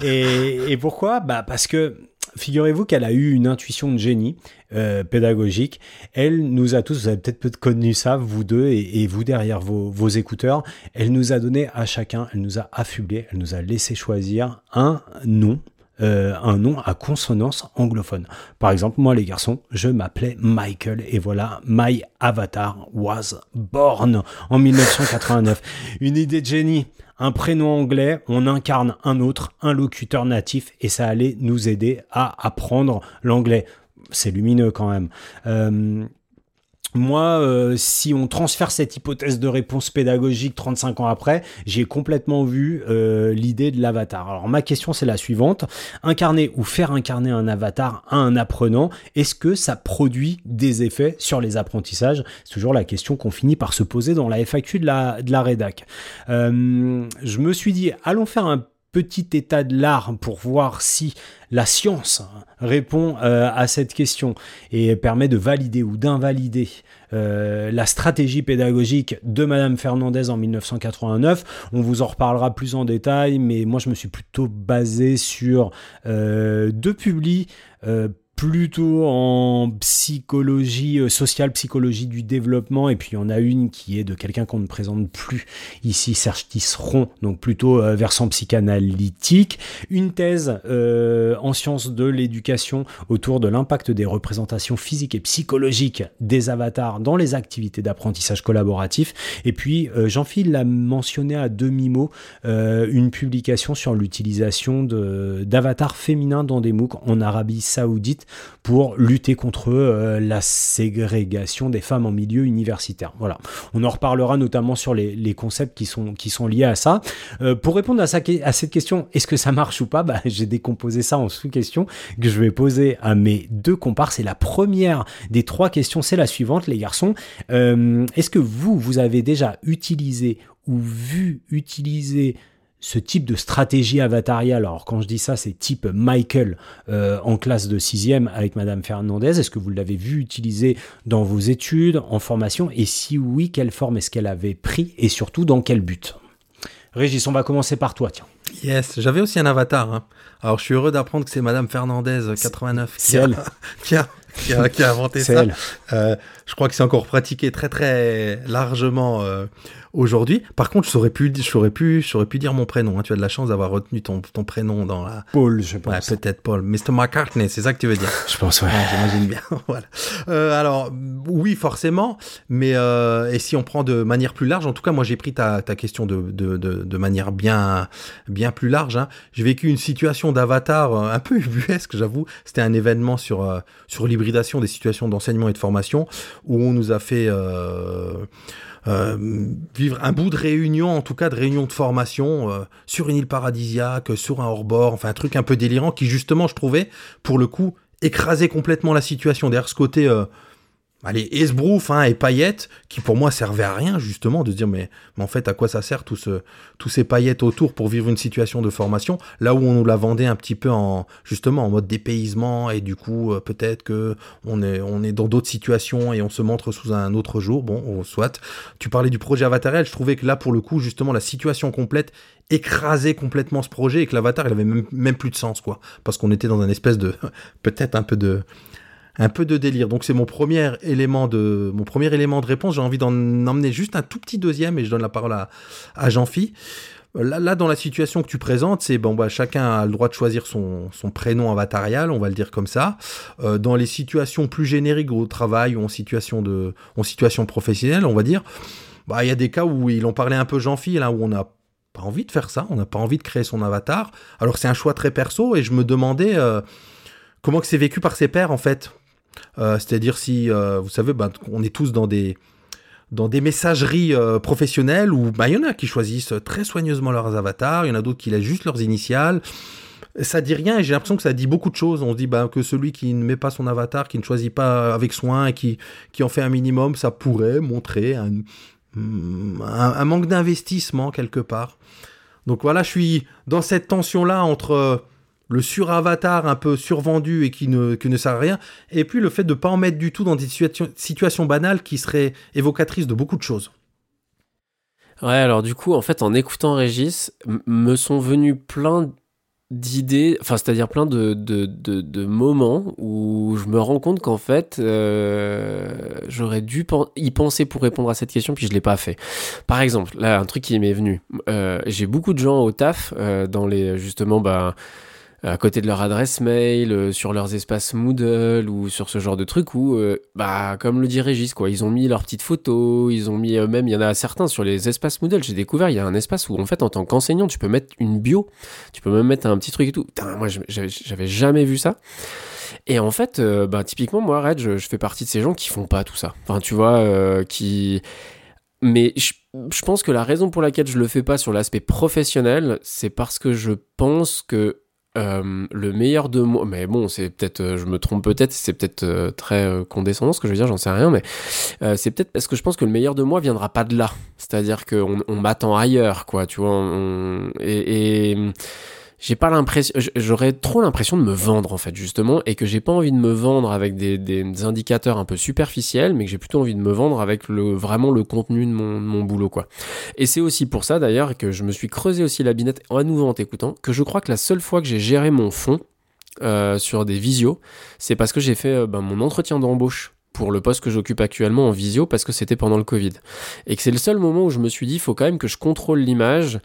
Et, et pourquoi? Bah Parce que figurez-vous qu'elle a eu une intuition de génie euh, pédagogique. Elle nous a tous, vous avez peut-être connu ça, vous deux et, et vous derrière vos, vos, écouteurs, elle nous a donné à chacun, elle nous a affublé, elle nous a laissé choisir un nom euh, un nom à consonance anglophone. Par exemple, moi les garçons, je m'appelais Michael et voilà, My Avatar was born en 1989. Une idée de génie, un prénom anglais, on incarne un autre, un locuteur natif et ça allait nous aider à apprendre l'anglais. C'est lumineux quand même. Euh, moi, euh, si on transfère cette hypothèse de réponse pédagogique 35 ans après, j'ai complètement vu euh, l'idée de l'avatar. Alors ma question c'est la suivante. Incarner ou faire incarner un avatar à un apprenant, est-ce que ça produit des effets sur les apprentissages? C'est toujours la question qu'on finit par se poser dans la FAQ de la, de la rédac. Euh, je me suis dit, allons faire un petit état de l'art pour voir si la science répond euh, à cette question et permet de valider ou d'invalider euh, la stratégie pédagogique de Madame Fernandez en 1989. On vous en reparlera plus en détail, mais moi je me suis plutôt basé sur euh, deux publis plutôt en psychologie euh, sociale, psychologie du développement, et puis il y en a une qui est de quelqu'un qu'on ne présente plus ici, Serge Tisseron, donc plutôt euh, versant psychanalytique, une thèse euh, en sciences de l'éducation autour de l'impact des représentations physiques et psychologiques des avatars dans les activités d'apprentissage collaboratif, et puis Jean-Philippe l'a mentionné à demi-mot, une publication sur l'utilisation d'avatars féminins dans des MOOC en Arabie Saoudite pour lutter contre euh, la ségrégation des femmes en milieu universitaire. Voilà. On en reparlera notamment sur les, concepts qui sont, liés à ça. Euh, pour répondre à cette question, est-ce que ça marche ou pas? Bah, J'ai décomposé ça en sous-questions que je vais poser à mes deux comparses. Et la première des trois questions, c'est la suivante, les garçons. Euh, est-ce que vous, vous avez déjà utilisé ou vu utiliser ce type de stratégie avatariale, alors quand je dis ça, c'est type Michael euh, en classe de sixième avec Madame Fernandez. Est-ce que vous l'avez vu utiliser dans vos études, en formation Et si oui, quelle forme est-ce qu'elle avait pris et surtout dans quel but? Régis, on va commencer par toi, tiens. Yes, j'avais aussi un avatar. Hein. Alors je suis heureux d'apprendre que c'est Madame Fernandez 89 qui a, qui, a, qui, a, qui a inventé ça. Euh, je crois que c'est encore pratiqué très très largement euh, aujourd'hui. Par contre, plus, je saurais plus dire mon prénom. Hein. Tu as de la chance d'avoir retenu ton, ton prénom dans la. Paul, je pense. Ouais, peut-être Paul. Mr. McCartney, c'est ça que tu veux dire? je pense, ouais. ouais J'imagine bien. voilà. Euh, alors, oui, forcément. Mais et si on prend de manière plus large, en tout cas, moi j'ai pris ta, ta question de, de, de, de manière bien, bien plus large. Hein. J'ai vécu une situation d'avatar un peu ubuesque, j'avoue. C'était un événement sur, sur des situations d'enseignement et de formation où on nous a fait euh, euh, vivre un bout de réunion, en tout cas de réunion de formation, euh, sur une île paradisiaque, sur un hors-bord, enfin un truc un peu délirant qui justement, je trouvais, pour le coup, écrasait complètement la situation. Derrière ce côté allez, esbrouf hein, et paillettes, qui pour moi servaient à rien, justement, de dire, mais, mais en fait, à quoi ça sert tout ce, tous ces paillettes autour pour vivre une situation de formation, là où on nous la vendait un petit peu en, justement, en mode dépaysement, et du coup, euh, peut-être que on est, on est dans d'autres situations et on se montre sous un autre jour, bon, soit. Tu parlais du projet Avatariel, je trouvais que là, pour le coup, justement, la situation complète écrasait complètement ce projet et que l'avatar, il avait même, même plus de sens, quoi. Parce qu'on était dans un espèce de, peut-être un peu de, un peu de délire. Donc c'est mon premier élément de mon réponse. J'ai envie d'en emmener juste un tout petit deuxième et je donne la parole à, Jean-Phi. Là, là, dans la situation que tu présentes, c'est bon, bah, chacun a le droit de choisir son, prénom avatarial, on va le dire comme ça. Euh, dans les situations plus génériques au travail ou en situation de, en situation professionnelle, on va dire, bah, il y a des cas où ils ont parlé un peu Jean-Phi, là où on n'a pas envie de faire ça, on n'a pas envie de créer son avatar. Alors c'est un choix très perso et je me demandais euh, comment que c'est vécu par ses pairs en fait. Euh, c'est-à-dire si, euh, vous savez, bah, on est tous dans des, dans des messageries euh, professionnelles où bah, il y en a qui choisissent très soigneusement leurs avatars, il y en a d'autres qui laissent juste leurs initiales. Ça dit rien et j'ai l'impression que ça dit beaucoup de choses. On se dit bah, que celui qui ne met pas son avatar, qui ne choisit pas avec soin et qui, qui en fait un minimum, ça pourrait montrer un, un, un manque d'investissement quelque part. Donc voilà, je suis dans cette tension-là entre le suravatar un peu survendu et qui ne, qui ne sert à rien, et puis le fait de ne pas en mettre du tout dans des situations, situations banales qui seraient évocatrices de beaucoup de choses. Ouais, alors du coup, en fait, en écoutant Régis, me sont venus plein d'idées, enfin, c'est-à-dire plein de, de, de, moments où je me rends compte qu'en fait, euh, j'aurais dû y penser pour répondre à cette question, puis je l'ai pas fait. Par exemple, là, un truc qui m'est venu. Euh, J'ai beaucoup de gens au taf, euh, dans les, justement, bah, à côté de leur adresse mail, euh, sur leurs espaces Moodle ou sur ce genre de trucs où, euh, bah, comme le dit Régis, quoi, ils ont mis leurs petites photos, ils ont mis même, il y en a certains sur les espaces Moodle. J'ai découvert, il y a un espace où, en fait, en tant qu'enseignant, tu peux mettre une bio, tu peux même mettre un petit truc et tout. Putain, moi, j'avais jamais vu ça. Et en fait, euh, bah, typiquement, moi, Red, je, je fais partie de ces gens qui font pas tout ça. Enfin, tu vois, euh, qui. Mais je, je pense que la raison pour laquelle je le fais pas sur l'aspect professionnel, c'est parce que je pense que euh, le meilleur de moi, mais bon, c'est peut-être, euh, je me trompe peut-être, c'est peut-être euh, très condescendant ce que je veux dire, j'en sais rien, mais euh, c'est peut-être parce que je pense que le meilleur de moi viendra pas de là. C'est-à-dire qu'on on m'attend ailleurs, quoi, tu vois. on- et, et j'ai pas l'impression, j'aurais trop l'impression de me vendre en fait justement, et que j'ai pas envie de me vendre avec des, des indicateurs un peu superficiels, mais que j'ai plutôt envie de me vendre avec le vraiment le contenu de mon, de mon boulot, quoi. Et c'est aussi pour ça d'ailleurs que je me suis creusé aussi la binette à nouveau en t'écoutant, que je crois que la seule fois que j'ai géré mon fond euh, sur des visios, c'est parce que j'ai fait euh, ben, mon entretien d'embauche pour le poste que j'occupe actuellement en visio parce que c'était pendant le Covid. Et que c'est le seul moment où je me suis dit, il faut quand même que je contrôle l'image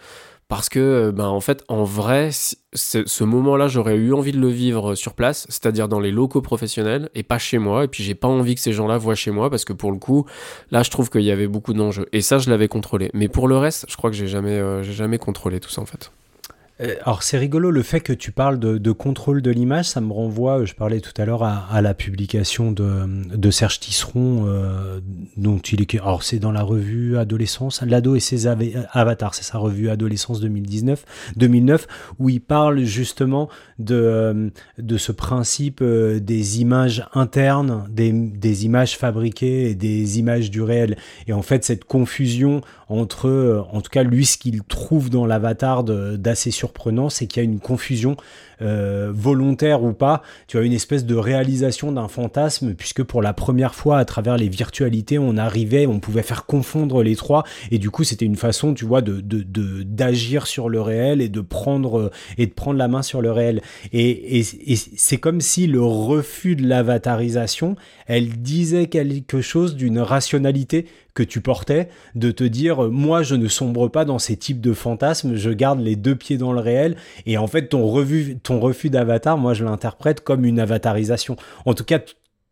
parce que, euh, ben, en fait, en vrai, ce moment-là, j'aurais eu envie de le vivre sur place, c'est-à-dire dans les locaux professionnels et pas chez moi. Et puis, j'ai pas envie que ces gens-là voient chez moi parce que pour le coup, là, je trouve qu'il y avait beaucoup d'enjeux. Et ça, je l'avais contrôlé. Mais pour le reste, je crois que j'ai jamais, euh, j'ai jamais contrôlé tout ça, en fait. Euh, Alors c'est rigolo le fait que tu parles de, contrôle de l'image, ça me renvoie, euh, je parlais tout à l'heure à, la publication de, Serge Tisseron, euh, dont il est, alors c'est dans la revue Adolescence, l'ado et ses ava- avatars, c'est sa revue Adolescence 2019, 2009, où il parle justement de, euh, de ce principe euh, des images internes, des, des images fabriquées et des images du réel. Et en fait cette confusion entre, euh, en tout cas lui, ce qu'il trouve dans l'avatar d'assez surprenant, c'est qu'il y a une confusion euh, volontaire ou pas. Tu as une espèce de réalisation d'un fantasme, puisque pour la première fois, à travers les virtualités, on arrivait, on pouvait faire confondre les trois, et du coup, c'était une façon, tu vois, de de- de- d'agir sur le réel et de prendre euh, et de prendre la main sur le réel. Et, et c'est comme si le refus de l'avatarisation, elle disait quelque chose d'une rationalité que tu portais, de te dire, euh, moi, je ne sombre pas dans ces types de fantasmes, je garde les deux pieds dans le réel, et en fait, ton, ton refus d'avatar, moi, je l'interprète comme une avatarisation. En tout cas,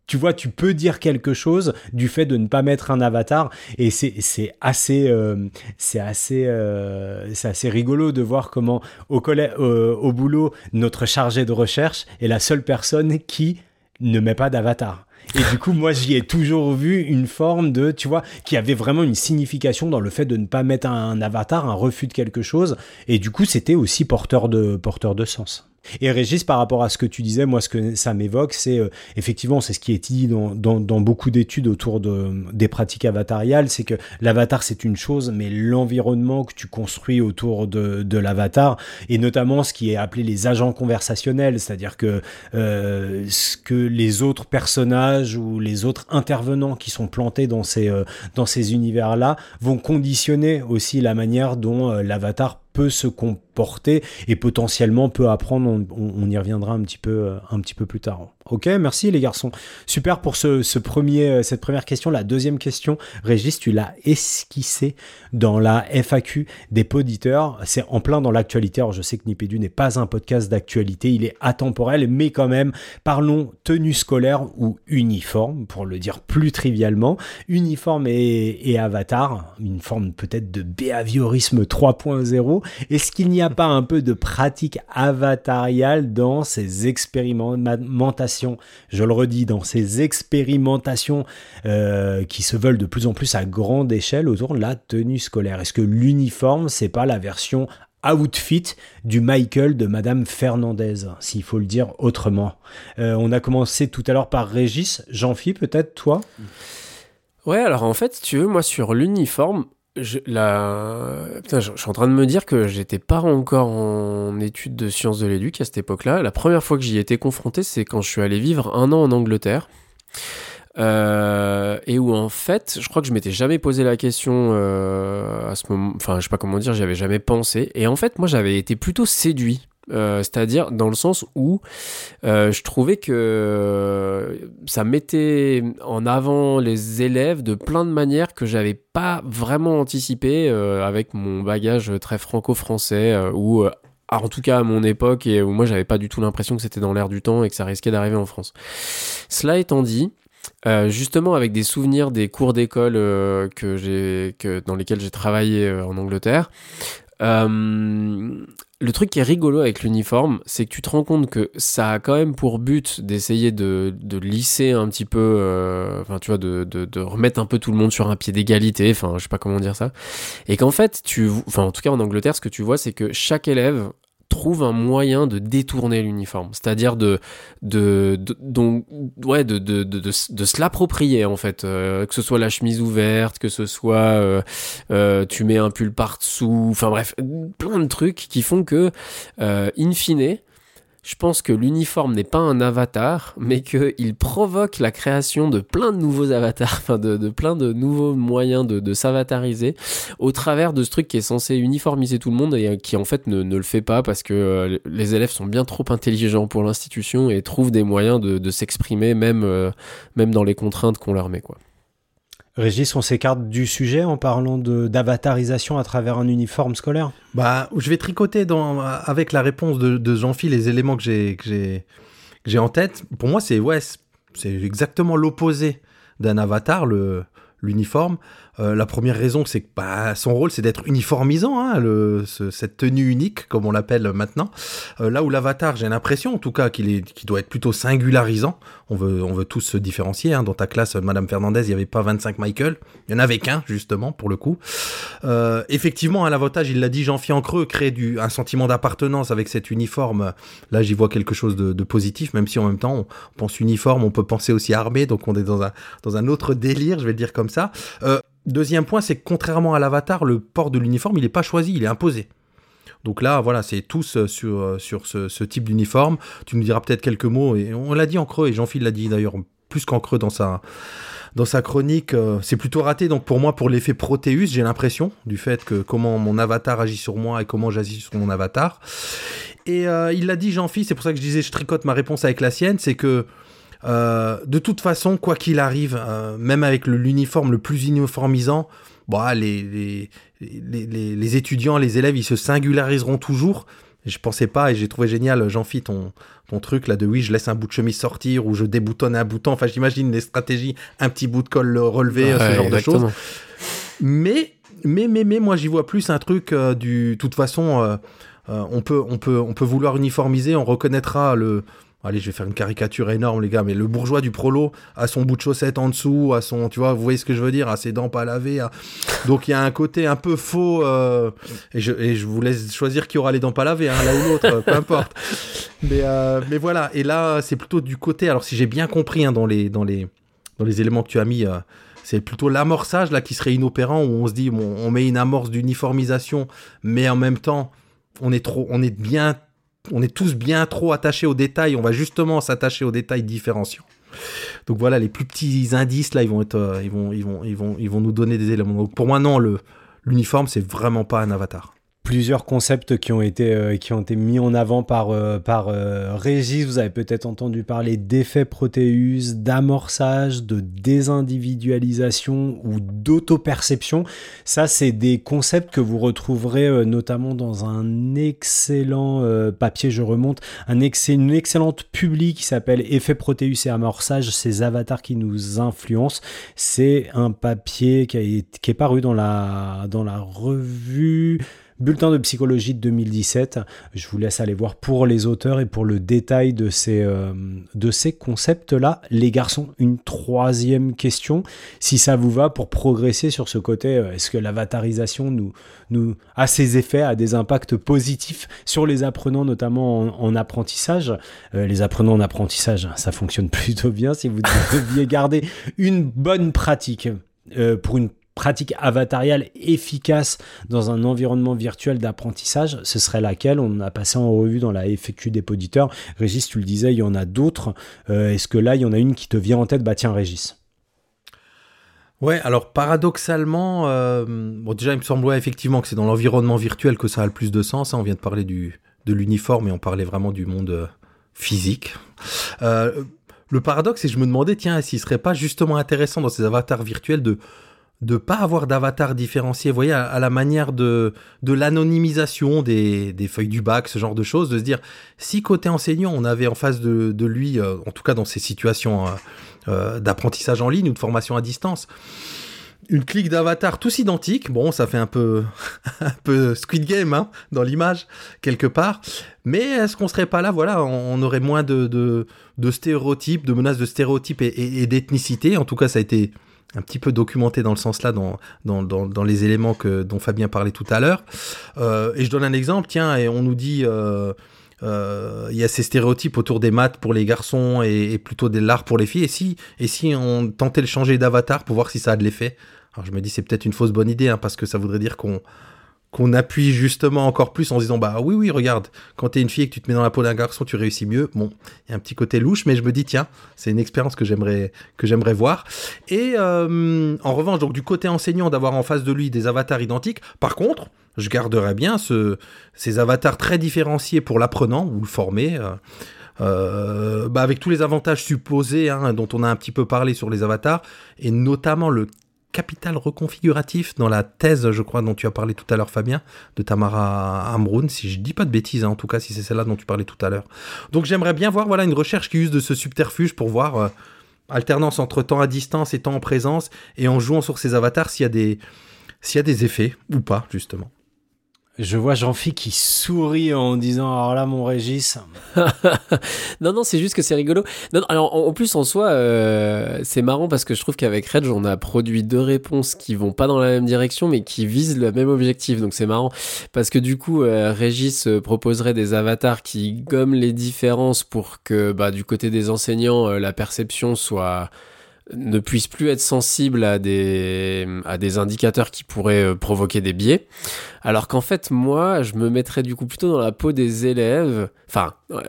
tu- vois, tu peux dire quelque chose du fait de ne pas mettre un avatar, et c'est assez, euh, c'est assez, euh, c'est assez rigolo de voir comment au, euh, au boulot, notre chargé de recherche est la seule personne qui ne met pas d'avatar. Et du coup, moi, j'y ai toujours vu une forme de, tu vois, qui avait vraiment une signification dans le fait de ne pas mettre un avatar, un refus de quelque chose. Et du coup, c'était aussi porteur de, porteur de sens. Et Régis, par rapport à ce que tu disais, moi, ce que ça m'évoque, c'est euh, effectivement, c'est ce qui est dit dans, dans, dans beaucoup d'études autour de, des pratiques avatariales, c'est que l'avatar, c'est une chose, mais l'environnement que tu construis autour de, de l'avatar, et notamment ce qui est appelé les agents conversationnels, c'est-à-dire que euh, ce que les autres personnages ou les autres intervenants qui sont plantés dans ces, euh, dans ces univers-là vont conditionner aussi la manière dont euh, l'avatar peut se comporter et potentiellement peut apprendre. On, y reviendra un petit peu, euh, un petit peu plus tard. Ok, merci les garçons. Super pour ce, premier, euh, cette première question. La deuxième question, Régis, tu l'as esquissé dans la FAQ des poditeurs. C'est en plein dans l'actualité. Alors je sais que Nipédu n'est pas un podcast d'actualité, il est atemporel, mais quand même, parlons tenue scolaire ou uniforme, pour le dire plus trivialement. Uniforme et, avatar, une forme peut-être de behaviorisme 3.0. Est-ce qu'il n'y a pas un peu de pratique avatariale dans ces expérimentations? Je le redis, dans ces expérimentations euh, qui se veulent de plus en plus à grande échelle autour de la tenue scolaire. Est-ce que l'uniforme, c'est pas la version outfit du Michael de Madame Fernandez, s'il faut le dire autrement? Euh, on a commencé tout à l'heure par Régis. Jean-Phi, peut-être toi? Ouais, alors en fait, si tu veux, moi sur l'uniforme, je, la... Je, suis en train de me dire que j'étais pas encore en études de sciences de l'éduc à cette époque-là. La première fois que j'y ai été confronté, c'est quand je suis allé vivre un an en Angleterre. Euh, et où en fait, je crois que je m'étais jamais posé la question euh, à ce moment, enfin, je sais pas comment dire, j'y avais jamais pensé. Et en fait, moi, j'avais été plutôt séduit. Euh, c'est-à-dire dans le sens où euh, je trouvais que ça mettait en avant les élèves de plein de manières que j'avais pas vraiment anticipé euh, avec mon bagage très franco-français ou en tout cas à mon époque et où moi j'avais pas du tout l'impression que c'était dans l'air du temps et que ça risquait d'arriver en France. Cela étant dit, justement avec des souvenirs des cours d'école que j'ai que dans lesquels j'ai travaillé en Angleterre le truc qui est rigolo avec l'uniforme, c'est que tu te rends compte que ça a quand même pour but d'essayer de, de lisser un petit peu, euh, enfin tu vois, de, de, de remettre un peu tout le monde sur un pied d'égalité, enfin je sais pas comment dire ça, et qu'en fait tu, enfin en tout cas en Angleterre, ce que tu vois, c'est que chaque élève trouve un moyen de détourner l'uniforme, c'est-à-dire de, de, de, donc, ouais, de, de, de, de, se l'approprier en fait, euh, que ce soit la chemise ouverte, que ce soit euh, euh, tu mets un pull par-dessous, enfin bref, plein de trucs qui font que, euh, in fine, je pense que l'uniforme n'est pas un avatar, mais qu'il provoque la création de plein de nouveaux avatars, enfin de, de plein de nouveaux moyens de, de s'avatariser au travers de ce truc qui est censé uniformiser tout le monde et euh, qui en fait ne, ne le fait pas parce que euh, les élèves sont bien trop intelligents pour l'institution et trouvent des moyens de, de s'exprimer même, euh, même dans les contraintes qu'on leur met. Quoi. Régis, on s'écarte du sujet en parlant d'avatarisation à travers un uniforme scolaire? Bah, je vais tricoter avec la réponse de, Jean-Phil les éléments que j'ai en tête. Pour moi, c'est ouais, exactement l'opposé d'un avatar, l'uniforme. Euh, la première raison, c'est que bah, son rôle, c'est d'être uniformisant, hein, le, ce- cette tenue unique, comme on l'appelle maintenant. Euh, là où l'avatar, j'ai l'impression, en tout cas, qu'il qu'il doit être plutôt singularisant. On veut, on veut tous se différencier. Hein. Dans ta classe, Madame Fernandez, il n'y avait pas 25 Michael. Il y en avait qu'un, justement, pour le coup. Euh, effectivement, à l'avantage, il l'a dit, Jean-Philippe en creux, créer du, un sentiment d'appartenance avec cet uniforme. Là, j'y vois quelque chose de, de positif, même si en même temps, on pense uniforme, on peut penser aussi armée, donc on est dans un, dans un autre délire, je vais le dire comme ça. Deuxième point, c'est que contrairement à l'avatar, le port de l'uniforme, il n'est pas choisi, il est imposé. Donc là, voilà, c'est tous euh, sur, euh, sur ce, type d'uniforme. Tu nous diras peut-être quelques mots, et on l'a dit en creux, et Jean-Philippe l'a dit d'ailleurs plus qu'en creux dans sa, dans sa chronique. euh, c'est plutôt raté, donc pour moi, pour l'effet Proteus, j'ai l'impression du fait que comment mon avatar agit sur moi et comment j'agis sur mon avatar. Et il l'a dit, Jean-Philippe, c'est pour ça que je disais, je tricote ma réponse avec la sienne, c'est que euh, de toute façon, quoi qu'il arrive, euh, même avec l'uniforme le plus uniformisant, bah, les, les, les, étudiants, les élèves, ils se singulariseront toujours. Je pensais pas, et j'ai trouvé génial, Jean-Phi, ton, ton truc là de oui, je laisse un bout de chemise sortir ou je déboutonne un bouton. Enfin, j'imagine les stratégies, un petit bout de colle relevé, ce genre de choses. Mais, mais, mais, mais, moi, j'y vois plus un truc euh, du. De toute façon, euh, on, peut, on, peut, on peut vouloir uniformiser, on reconnaîtra le. Allez, je vais faire une caricature énorme, les gars, mais le bourgeois du prolo a son bout de chaussette en dessous, à son, tu vois, vous voyez ce que je veux dire, à ses dents pas lavées. à- Donc il y a un côté un peu faux, euh, et, je, et je vous laisse choisir qui aura les dents pas lavées, hein, l'un ou l'autre, euh, peu importe. Mais, euh, mais voilà, et là, c'est plutôt du côté, alors si j'ai bien compris hein, dans, les, dans, les, dans les éléments que tu as mis, euh, c'est plutôt l'amorçage là qui serait inopérant, où on se dit, bon, on met une amorce d'uniformisation, mais en même temps, on est trop, on est bien, on est tous bien trop attachés aux détails. On va justement s'attacher aux détails différenciants. Donc voilà, les plus petits indices là, ils vont être, euh, ils vont, ils vont, ils vont, ils vont nous donner des éléments. Donc pour moi, non, le l'uniforme, c'est vraiment pas un avatar. Plusieurs concepts qui ont été, euh, qui ont été mis en avant par, euh, par euh, Régis. Vous avez peut-être entendu parler d'effet Proteus, d'amorçage, de désindividualisation ou d'autoperception. Ça, c'est des concepts que vous retrouverez euh, notamment dans un excellent euh, papier, je remonte, un ex- une excellente publi qui s'appelle Effet Proteus et amorçage, ces avatars qui nous influencent. C'est un papier qui, a qui est paru dans la, dans la revue Bulletin de psychologie de 2017. Je vous laisse aller voir pour les auteurs et pour le détail de ces, euh, ces concepts-là. Les garçons, une troisième question, si ça vous va, pour progresser sur ce côté, euh, est-ce que l'avatarisation nous, nous a ses effets, a des impacts positifs sur les apprenants, notamment en, en apprentissage? Euh, Les apprenants en apprentissage, ça fonctionne plutôt bien si vous deviez garder une bonne pratique pour une pratique avatariale efficace dans un environnement virtuel d'apprentissage, ce serait laquelle? On a passé en revue dans la FAQ des auditeurs. Régis, tu le disais, il y en a d'autres. Euh, Est-ce que là, il y en a une qui te vient en tête? Bah tiens, Régis. Ouais, alors paradoxalement, euh, bon déjà il me semble effectivement que c'est dans l'environnement virtuel que ça a le plus de sens. hein. On vient de parler du, de l'uniforme et on parlait vraiment du monde euh, physique. Le paradoxe, c'est que je me demandais, tiens, s'il serait pas justement intéressant dans ces avatars virtuels de de pas avoir d'avatar différencié, vous voyez, à, la manière de, de l'anonymisation des, des feuilles du bac, ce genre de choses, de se dire, si côté enseignant, on avait en face de, lui, euh, en tout cas dans ces situations euh, euh, d'apprentissage en ligne ou de formation à distance, une clique d'avatar tous identiques, bon, ça fait un peu, un peu Squid Game hein, dans l'image, quelque part, mais est-ce qu'on serait pas là, voilà, on, aurait moins de, de, stéréotypes, de menaces de stéréotypes et- et d'ethnicité, en tout cas ça a été un petit peu documenté dans le sens là, dans, dans, dans, dans les éléments que, dont Fabien parlait tout à l'heure. Euh, et je donne un exemple, tiens, et on nous dit, euh, euh, il y a ces stéréotypes autour des maths pour les garçons et, plutôt de l'art pour les filles. Et si, et si on tentait de changer d'avatar pour voir si ça a de l'effet? Alors je me dis, c'est peut-être une fausse bonne idée, hein, parce que ça voudrait dire qu'on qu'on appuie justement encore plus en disant bah oui oui regarde quand t'es une fille et que tu te mets dans la peau d'un garçon tu réussis mieux. Bon il y a un petit côté louche mais je me dis tiens c'est une expérience que j'aimerais que j'aimerais voir. Et euh, en revanche donc du côté enseignant d'avoir en face de lui des avatars identiques par contre je garderais bien ce, ces avatars très différenciés pour l'apprenant ou le formé euh, euh, bah avec tous les avantages supposés hein, dont on a un petit peu parlé sur les avatars et notamment le capital reconfiguratif dans la thèse, je crois, dont tu as parlé tout à l'heure, Fabien, de Tamara Amroun, si je dis pas de bêtises, hein, en tout cas, si c'est celle-là dont tu parlais tout à l'heure. Donc j'aimerais bien voir, voilà, une recherche qui use de ce subterfuge pour voir euh, alternance entre temps à distance et temps en présence, et en jouant sur ces avatars s'il y a des, s'il y a des effets ou pas, justement. Je vois Jean-Phi qui sourit en disant Alors là, mon Régis. non, non, c'est juste que c'est rigolo. Non, non, alors, en, plus, en soi, euh, c'est marrant parce que je trouve qu'avec Reg, on a produit deux réponses qui vont pas dans la même direction, mais qui visent le même objectif. Donc, c'est marrant parce que du coup, euh, Régis euh, proposerait des avatars qui gomment les différences pour que, bah, du côté des enseignants, la perception soit ne puisse plus être sensible à des, à des indicateurs qui pourraient euh, provoquer des biais. Alors qu'en fait, moi, je me mettrais du coup plutôt dans la peau des élèves. Enfin, euh,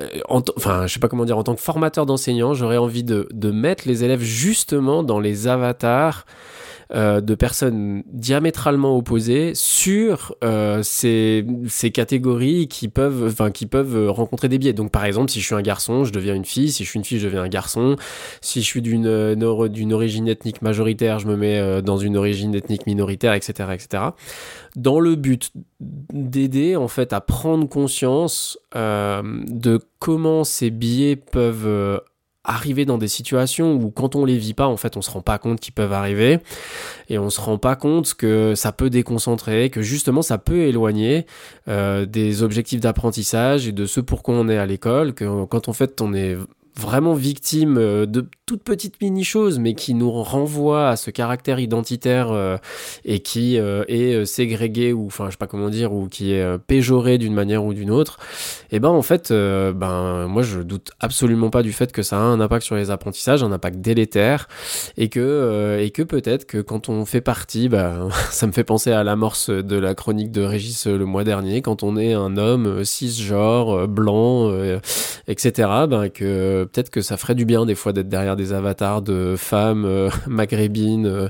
enfin, je sais pas comment dire, en tant que formateur d'enseignants, j'aurais envie de, de mettre les élèves justement dans les avatars euh, de personnes diamétralement opposées sur euh, ces, ces catégories qui peuvent, enfin, qui peuvent rencontrer des biais. Donc, par exemple, si je suis un garçon, je deviens une fille. Si je suis une fille, je deviens un garçon. Si je suis d'une euh, d'une origine ethnique majoritaire, je me mets euh, dans une origine ethnique minoritaire, etc., etc. Dans le but d'aider en fait à prendre conscience euh, de comment ces biais peuvent arriver dans des situations où quand on les vit pas en fait on se rend pas compte qu'ils peuvent arriver. Et on se rend pas compte que ça peut déconcentrer que justement ça peut éloigner euh, des objectifs d'apprentissage et de ce pourquoi on est à l'école que quand en fait on est vraiment victime euh, de toutes petites mini-choses, mais qui nous renvoient à ce caractère identitaire euh, et qui euh, est euh, ségrégué, ou enfin, je sais pas comment dire, ou qui est euh, péjoré d'une manière ou d'une autre, et ben en fait, euh, ben moi je doute absolument pas du fait que ça a un impact sur les apprentissages, un impact délétère, et que, et que peut-être que quand on fait partie, ben, ça me fait penser à l'amorce de la chronique de Régis le mois dernier, quand on est un homme cisgenre, blanc, etc., ben que peut-être que ça ferait du bien des fois d'être derrière des avatars de femmes euh, maghrébines euh,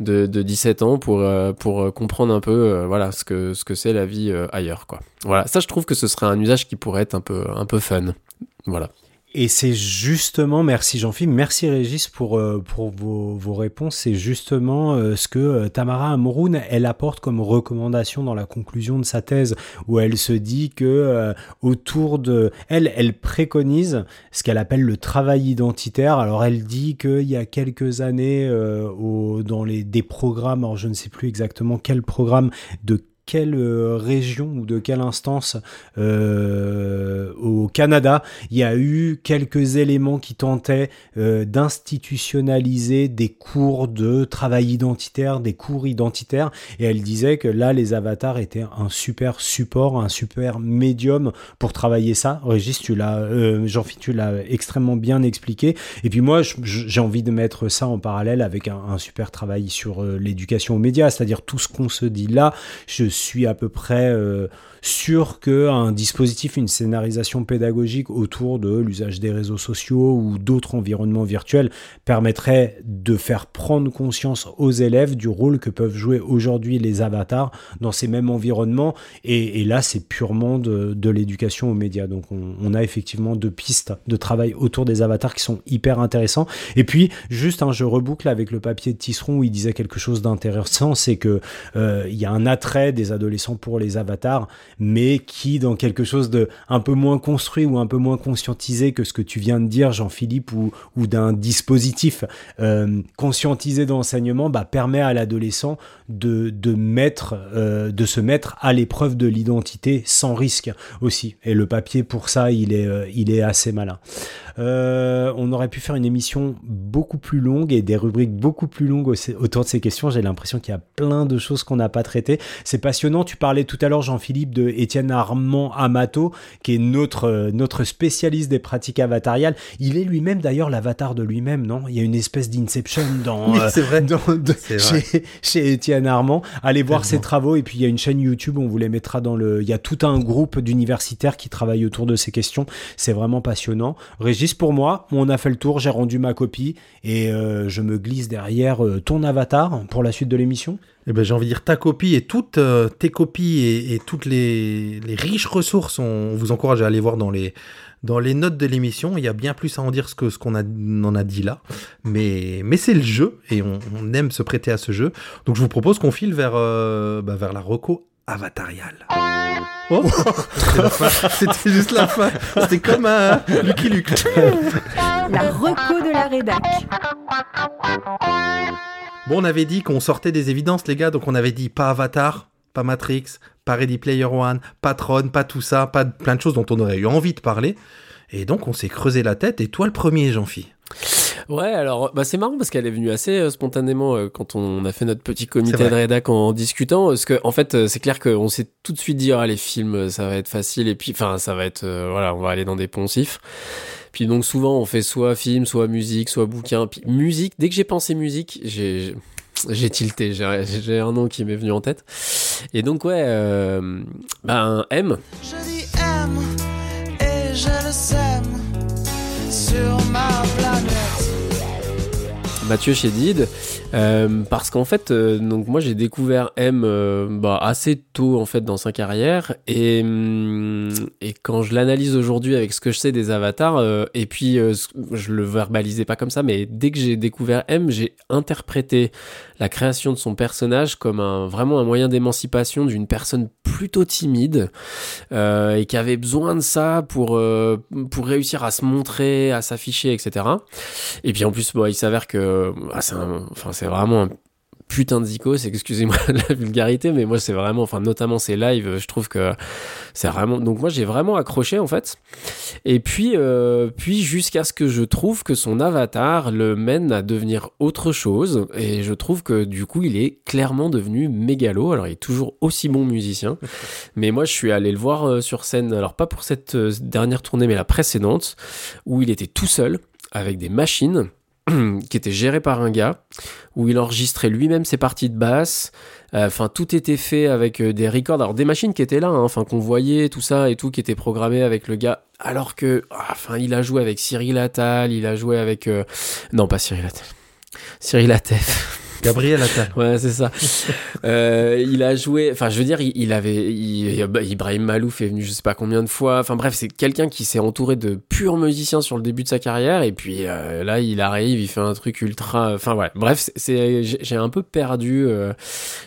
de, de 17 ans pour, euh, euh, comprendre un peu euh, voilà, ce que ce que c'est la vie euh, ailleurs. Quoi. Voilà, ça je trouve que ce serait un usage qui pourrait être un peu, un peu fun. Voilà. Et c'est justement, merci Jean-Philippe, merci Régis pour, euh, pour vos, vos réponses. C'est justement euh, ce que euh, Tamara Amroun, elle apporte comme recommandation dans la conclusion de sa thèse, où elle se dit que autour de... Elle, elle préconise ce qu'elle appelle le travail identitaire. Alors elle dit qu'il y a quelques années, dans les, des programmes, alors je ne sais plus exactement quel programme, de quelle euh, région ou de quelle instance euh, au Canada il y a eu quelques éléments qui tentaient euh, d'institutionnaliser des cours de travail identitaire, des cours identitaires, et elle disait que là les avatars étaient un super support, un super médium pour travailler ça. Régis, tu l'as, Jean-Philippe, tu l'as extrêmement bien expliqué. Et puis moi, j'ai envie de mettre ça en parallèle avec un, super travail sur l'éducation aux médias, c'est-à-dire tout ce qu'on se dit là. Je suis à peu près euh, sûr qu'un dispositif, une scénarisation pédagogique autour de l'usage des réseaux sociaux ou d'autres environnements virtuels permettrait de faire prendre conscience aux élèves du rôle que peuvent jouer aujourd'hui les avatars dans ces mêmes environnements. Et, là, c'est purement de, l'éducation aux médias. Donc, on, a effectivement deux pistes de travail autour des avatars qui sont hyper intéressants. Et puis, juste, hein, je reboucle avec le papier de Tisseron où il disait quelque chose d'intéressant, c'est que euh, il y a un attrait des adolescents pour les avatars, mais qui, dans quelque chose de un peu moins construit ou un peu moins conscientisé que ce que tu viens de dire, Jean-Philippe, ou, d'un dispositif euh, conscientisé d'enseignement, bah, permet à l'adolescent euh, de se mettre à l'épreuve de l'identité sans risque aussi. Et le papier pour ça, il est, euh, il est assez malin. Euh, on aurait pu faire une émission beaucoup plus longue et des rubriques beaucoup plus longues au- autour de ces questions. J'ai l'impression qu'il y a plein de choses qu'on n'a pas traitées. C'est passionnant. Tu parlais tout à l'heure, Jean-Philippe, de Étienne Armand Amato, qui est notre, euh, notre spécialiste des pratiques avatariales. Il est lui-même d'ailleurs l'avatar de lui-même, non? Il y a une espèce d'inception dans, euh, c'est vrai. dans- de- C'est vrai. chez, chez Étienne Armand. Allez voir ses travaux et puis il y a une chaîne YouTube, on vous les mettra dans le. Il y a tout un groupe d'universitaires qui travaillent autour de ces questions. C'est vraiment passionnant. Régis, pour moi, on a fait le tour, j'ai rendu ma copie et euh, je me glisse derrière euh, ton avatar pour la suite de l'émission. Eh ben, j'ai envie de dire ta copie et toutes euh, tes copies et, toutes les, riches ressources, on vous encourage à aller voir dans les, dans les notes de l'émission. Il y a bien plus à en dire que ce qu'on en a dit là. Mais, mais c'est le jeu et on, aime se prêter à ce jeu. Donc je vous propose qu'on file vers, bah, vers la reco avatariale. Oh C'était juste la fin. C'était comme un Lucky Luke. La reco de la rédac. Bon, on avait dit qu'on sortait des évidences, les gars, donc on avait dit pas Avatar, pas Matrix, pas Ready Player One, pas Tron, pas tout ça, pas plein de choses dont on aurait eu envie de parler. Et donc on s'est creusé la tête, et toi le premier, Jean-Phi? Ouais, alors bah, c'est marrant parce qu'elle est venue assez euh, spontanément euh, quand on a fait notre petit comité de rédac en discutant. Parce que en fait, euh, c'est clair qu'on s'est tout de suite dit ah les films, ça va être facile et puis enfin ça va être euh, voilà, on va aller dans des poncifs. Puis donc souvent on fait soit film, soit musique, soit bouquin. Puis musique, dès que j'ai pensé musique, j'ai j'ai tilté, j'ai j'ai un nom qui m'est venu en tête. Et donc ouais, euh, ben M. Je dis aime et je le sème sur ma planète. Mathieu Chédid, euh, parce qu'en fait, euh, donc moi j'ai découvert M euh, bah, assez tôt en fait dans sa carrière et hum, et quand je l'analyse aujourd'hui avec ce que je sais des avatars euh, et puis je le verbalisais pas comme ça, mais dès que j'ai découvert M, j'ai interprété la création de son personnage comme un vraiment un moyen d'émancipation d'une personne plutôt timide et qui avait besoin de ça pour pour réussir à se montrer, à s'afficher, etc. Et puis en plus, bon, il s'avère que ah, c'est enfin, vraiment un putain de zikos, excusez-moi de la vulgarité, mais moi c'est vraiment, enfin notamment ces lives, je trouve que c'est vraiment, donc moi j'ai vraiment accroché en fait. Et puis, euh, puis jusqu'à ce que je trouve que son avatar le mène à devenir autre chose, et je trouve que du coup il est clairement devenu mégalo. Alors il est toujours aussi bon musicien, mais moi je suis allé le voir euh, sur scène, alors pas pour cette euh, dernière tournée, mais la précédente, où il était tout seul avec des machines qui étaient gérées par un gars, où il enregistrait lui-même ses parties de basse. Euh, Enfin, tout était fait avec euh, des records, alors des machines qui étaient là, hein, enfin qu'on voyait tout ça et tout, qui était programmé avec le gars. Alors que, ah, enfin, il a joué avec Cyril Attal, il a joué avec, euh, non pas Cyril Attal, Cyril Atef. Gabriel Attal. Ouais, c'est ça. Euh, il a joué, enfin, je veux dire, il, avait, Ibrahim Malouf est venu je sais pas combien de fois. Enfin, bref, c'est quelqu'un qui s'est entouré de purs musiciens sur le début de sa carrière. Et puis euh, là, il arrive, il fait un truc ultra. Enfin, ouais. Bref, c'est- j'ai un peu perdu, euh,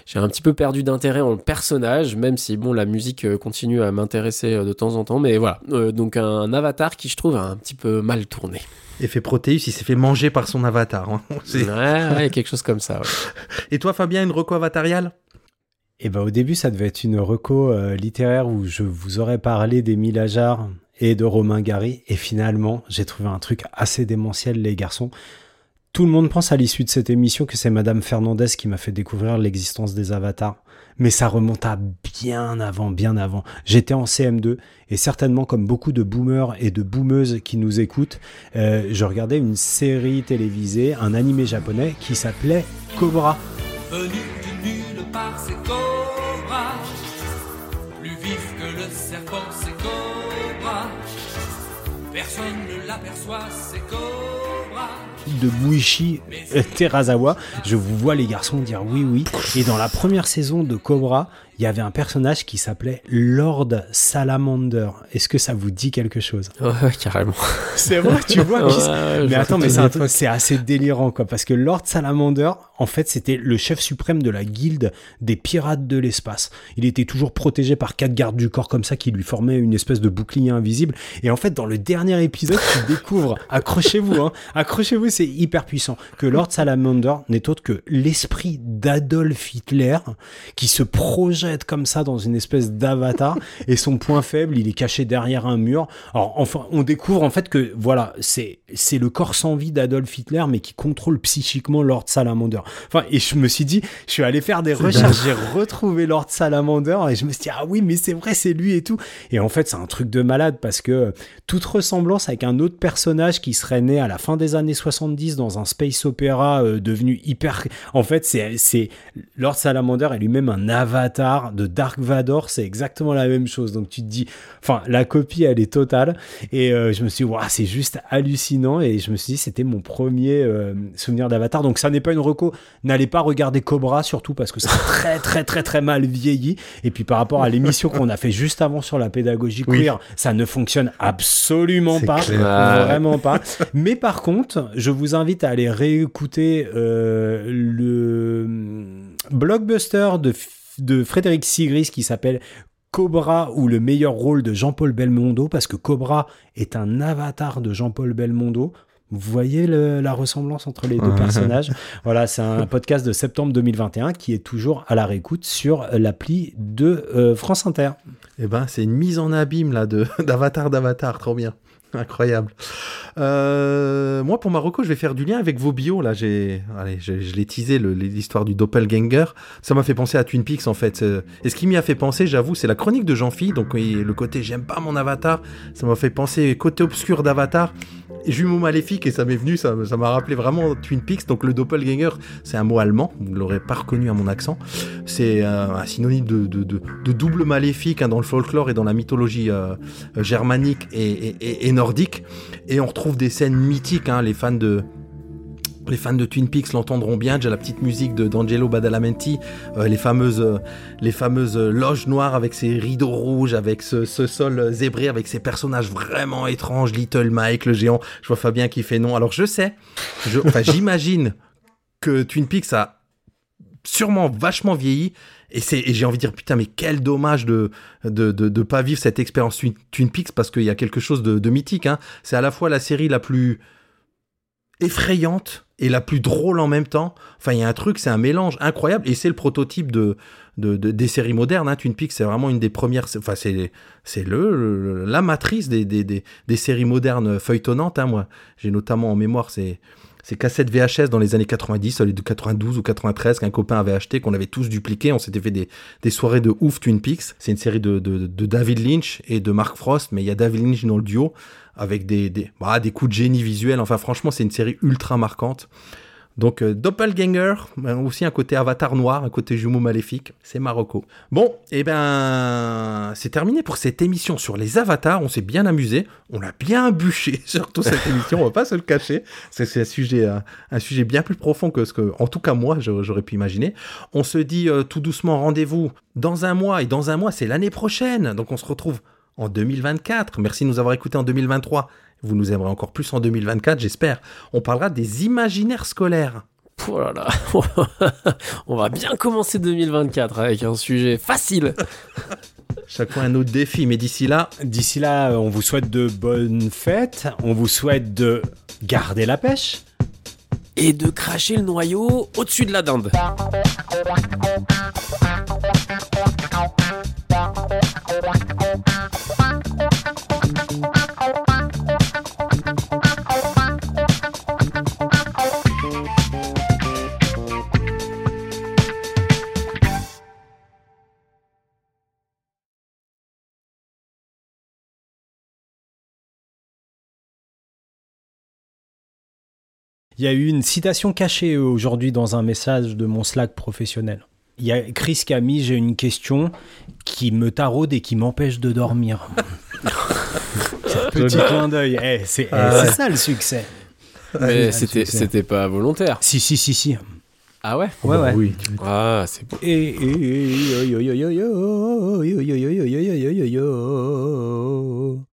j'ai un petit peu perdu d'intérêt en le personnage, même si bon, la musique euh, continue à m'intéresser de temps en temps. Mais voilà, donc un avatar qui je trouve a un petit peu mal tourné. Effet Proteus, il s'est fait manger par son avatar. hein. C'est- Ouais, ouais, quelque chose comme ça. ouais. Et toi, Fabien, une reco avatariale? Et ben au début, ça devait être une reco euh, littéraire où je vous aurais parlé d'Émile Ajar et de Romain Gary. Et finalement, j'ai trouvé un truc assez démentiel, les garçons. Tout le monde pense à l'issue de cette émission que c'est Madame Fernandez qui m'a fait découvrir l'existence des avatars. Mais ça remonte à bien avant, bien avant. J'étais en CM2 et certainement comme beaucoup de boomers et de boomeuses qui nous écoutent, euh, je regardais une série télévisée, un animé japonais qui s'appelait Cobra. Venu de nulle part, c'est Cobra. Plus vif que le serpent, c'est Cobra. Personne ne l'aperçoit. De Muichi euh, Terazawa. Je vous vois les garçons dire oui oui. Et dans la première saison de Cobra, il y avait un personnage qui s'appelait Lord Salamander. Est-ce que ça vous dit quelque chose? Ouais, carrément. C'est vrai, tu vois. Puis- mais attends, mais c'est assez délirant quoi, parce que Lord Salamander, en fait, c'était le chef suprême de la guilde des pirates de l'espace. Il était toujours protégé par quatre gardes du corps comme ça qui lui formaient une espèce de bouclier invisible. Et en fait, dans le dernier épisode, tu découvres, accrochez-vous, hein, accrochez-vous, c'est hyper puissant, que Lord Salamander n'est autre que l'esprit d'Adolf Hitler qui se projette comme ça dans une espèce d'avatar et son point faible, il est caché derrière un mur. Alors enfin, on découvre en fait que voilà, c'est c'est le corps sans vie d'Adolf Hitler mais qui contrôle psychiquement Lord Salamander. Enfin et je me suis dit, je suis allé faire des recherches, j'ai retrouvé Lord Salamander et je me suis dit ah oui, mais c'est vrai, c'est lui et tout. Et en fait, c'est un truc de malade parce que toute ressemblance avec un autre personnage qui serait né à la fin des années 70 dans un space opéra euh, devenu hyper en fait, c'est c'est Lord Salamander est lui-même un avatar de Dark Vador, c'est exactement la même chose. Donc tu te dis, enfin, la copie, elle est totale. Et euh, je me suis dit, c'est juste hallucinant. Et je me suis dit, c'était mon premier euh, souvenir d'Avatar. Donc ça n'est pas une reco. N'allez pas regarder Cobra, surtout parce que c'est très, très, très, très mal vieilli. Et puis par rapport à l'émission qu'on a fait juste avant sur la pédagogie Oui. queer, ça ne fonctionne absolument pas. clair. Vraiment pas. Mais par contre, je vous invite à aller réécouter euh, le hum, blockbuster de, de Frédéric Sigris qui s'appelle Cobra ou le meilleur rôle de Jean-Paul Belmondo parce que Cobra est un avatar de Jean-Paul Belmondo. Vous voyez le- la ressemblance entre les deux personnages? Voilà, c'est un podcast de septembre 2021 qui est toujours à la réécoute sur l'appli de euh, France Inter. Eh ben, c'est une mise en abîme là de d'avatar d'avatar, trop bien. Incroyable. Euh, moi, pour Marocco, je vais faire du lien avec vos bios. Là, j'ai, allez, je, l'ai teasé, l'histoire du doppelganger. Ça m'a fait penser à Twin Peaks, en fait. Euh, Et ce qui m'y a fait penser, j'avoue, c'est la chronique de Jean-Phi. Donc, le côté j'aime pas mon avatar. Ça m'a fait penser côté obscur d'avatar. Jumeau maléfique, et ça m'est venu, ça m'a rappelé vraiment Twin Peaks. Donc, le doppelganger, c'est un mot allemand. Vous ne l'aurez pas reconnu à mon accent. C'est euh, un synonyme de, double maléfique hein, dans le folklore et dans la mythologie euh, germanique et nordique. Et on retrouve des scènes mythiques. hein, les fans de les fans de Twin Peaks l'entendront bien. Déjà la petite musique de d'Angelo Badalamenti, euh, les fameuses euh, les fameuses euh, loges noires avec ses rideaux rouges, avec ce, ce sol zébré, avec ces personnages vraiment étranges. Little Mike, le géant. Je vois Fabien qui fait non. Alors je sais, j'imagine que Twin Peaks a sûrement vachement vieilli. Et, c'est, et j'ai envie de dire, putain, mais quel dommage de de, de, de pas vivre cette expérience Twin, Twin Peaks parce qu'il y a quelque chose de, de mythique. Hein. C'est à la fois la série la plus effrayante et la plus drôle en même temps. Enfin, il y a un truc, c'est un mélange incroyable et c'est le prototype de, de, de- des séries modernes. Hein. Twin Peaks, c'est vraiment une des premières. Enfin, c'est la matrice des séries modernes feuilletonnantes. Hein, moi, j'ai notamment en mémoire ces ces cassettes VHS dans les années 90, les de 92 ou 93 qu'un copain avait acheté, qu'on avait tous dupliqué. On s'était fait des, soirées de ouf Twin Peaks. C'est une série de David Lynch et de Mark Frost, mais il y a David Lynch dans le duo avec des, des, bah, des coups de génie visuel. Enfin, franchement, c'est une série ultra marquante. Donc, euh, Doppelganger, euh, aussi un côté avatar noir, un côté jumeau maléfique, c'est Marocco. Bon, et ben, c'est terminé pour cette émission sur les avatars. On s'est bien amusé, on a bien bûché, surtout cette émission, on va pas se le cacher. C'est c'est un sujet, euh, un sujet bien plus profond que ce que, en tout cas, moi, j'aurais j'aurais pu imaginer. On se dit euh, tout doucement rendez-vous dans un mois, et dans un mois, c'est l'année prochaine. Donc, on se retrouve en 2024. Merci de nous avoir écoutés en 2023. Vous nous aimerez encore plus en 2024, j'espère. On parlera des imaginaires scolaires. Oh là là. On va bien commencer 2024 avec un sujet facile. Chaque fois un autre défi, mais d'ici là, D'ici là, euh, on vous souhaite de bonnes fêtes, on vous souhaite de garder la pêche. Et de cracher le noyau au-dessus de la dinde. Il y a eu une citation cachée euh, aujourd'hui dans un message de mon Slack professionnel. Il y a Chris qui a mis J'ai une question qui me taraude et qui m'empêche de dormir. Petit clin d'œil. Eh, c'est eh, Ah ouais. ça le succès. Mais c'était pas volontaire. Si, si, si, si. Ah ouais Ouais, ouais. Oui, Ah, c'est beau. Et,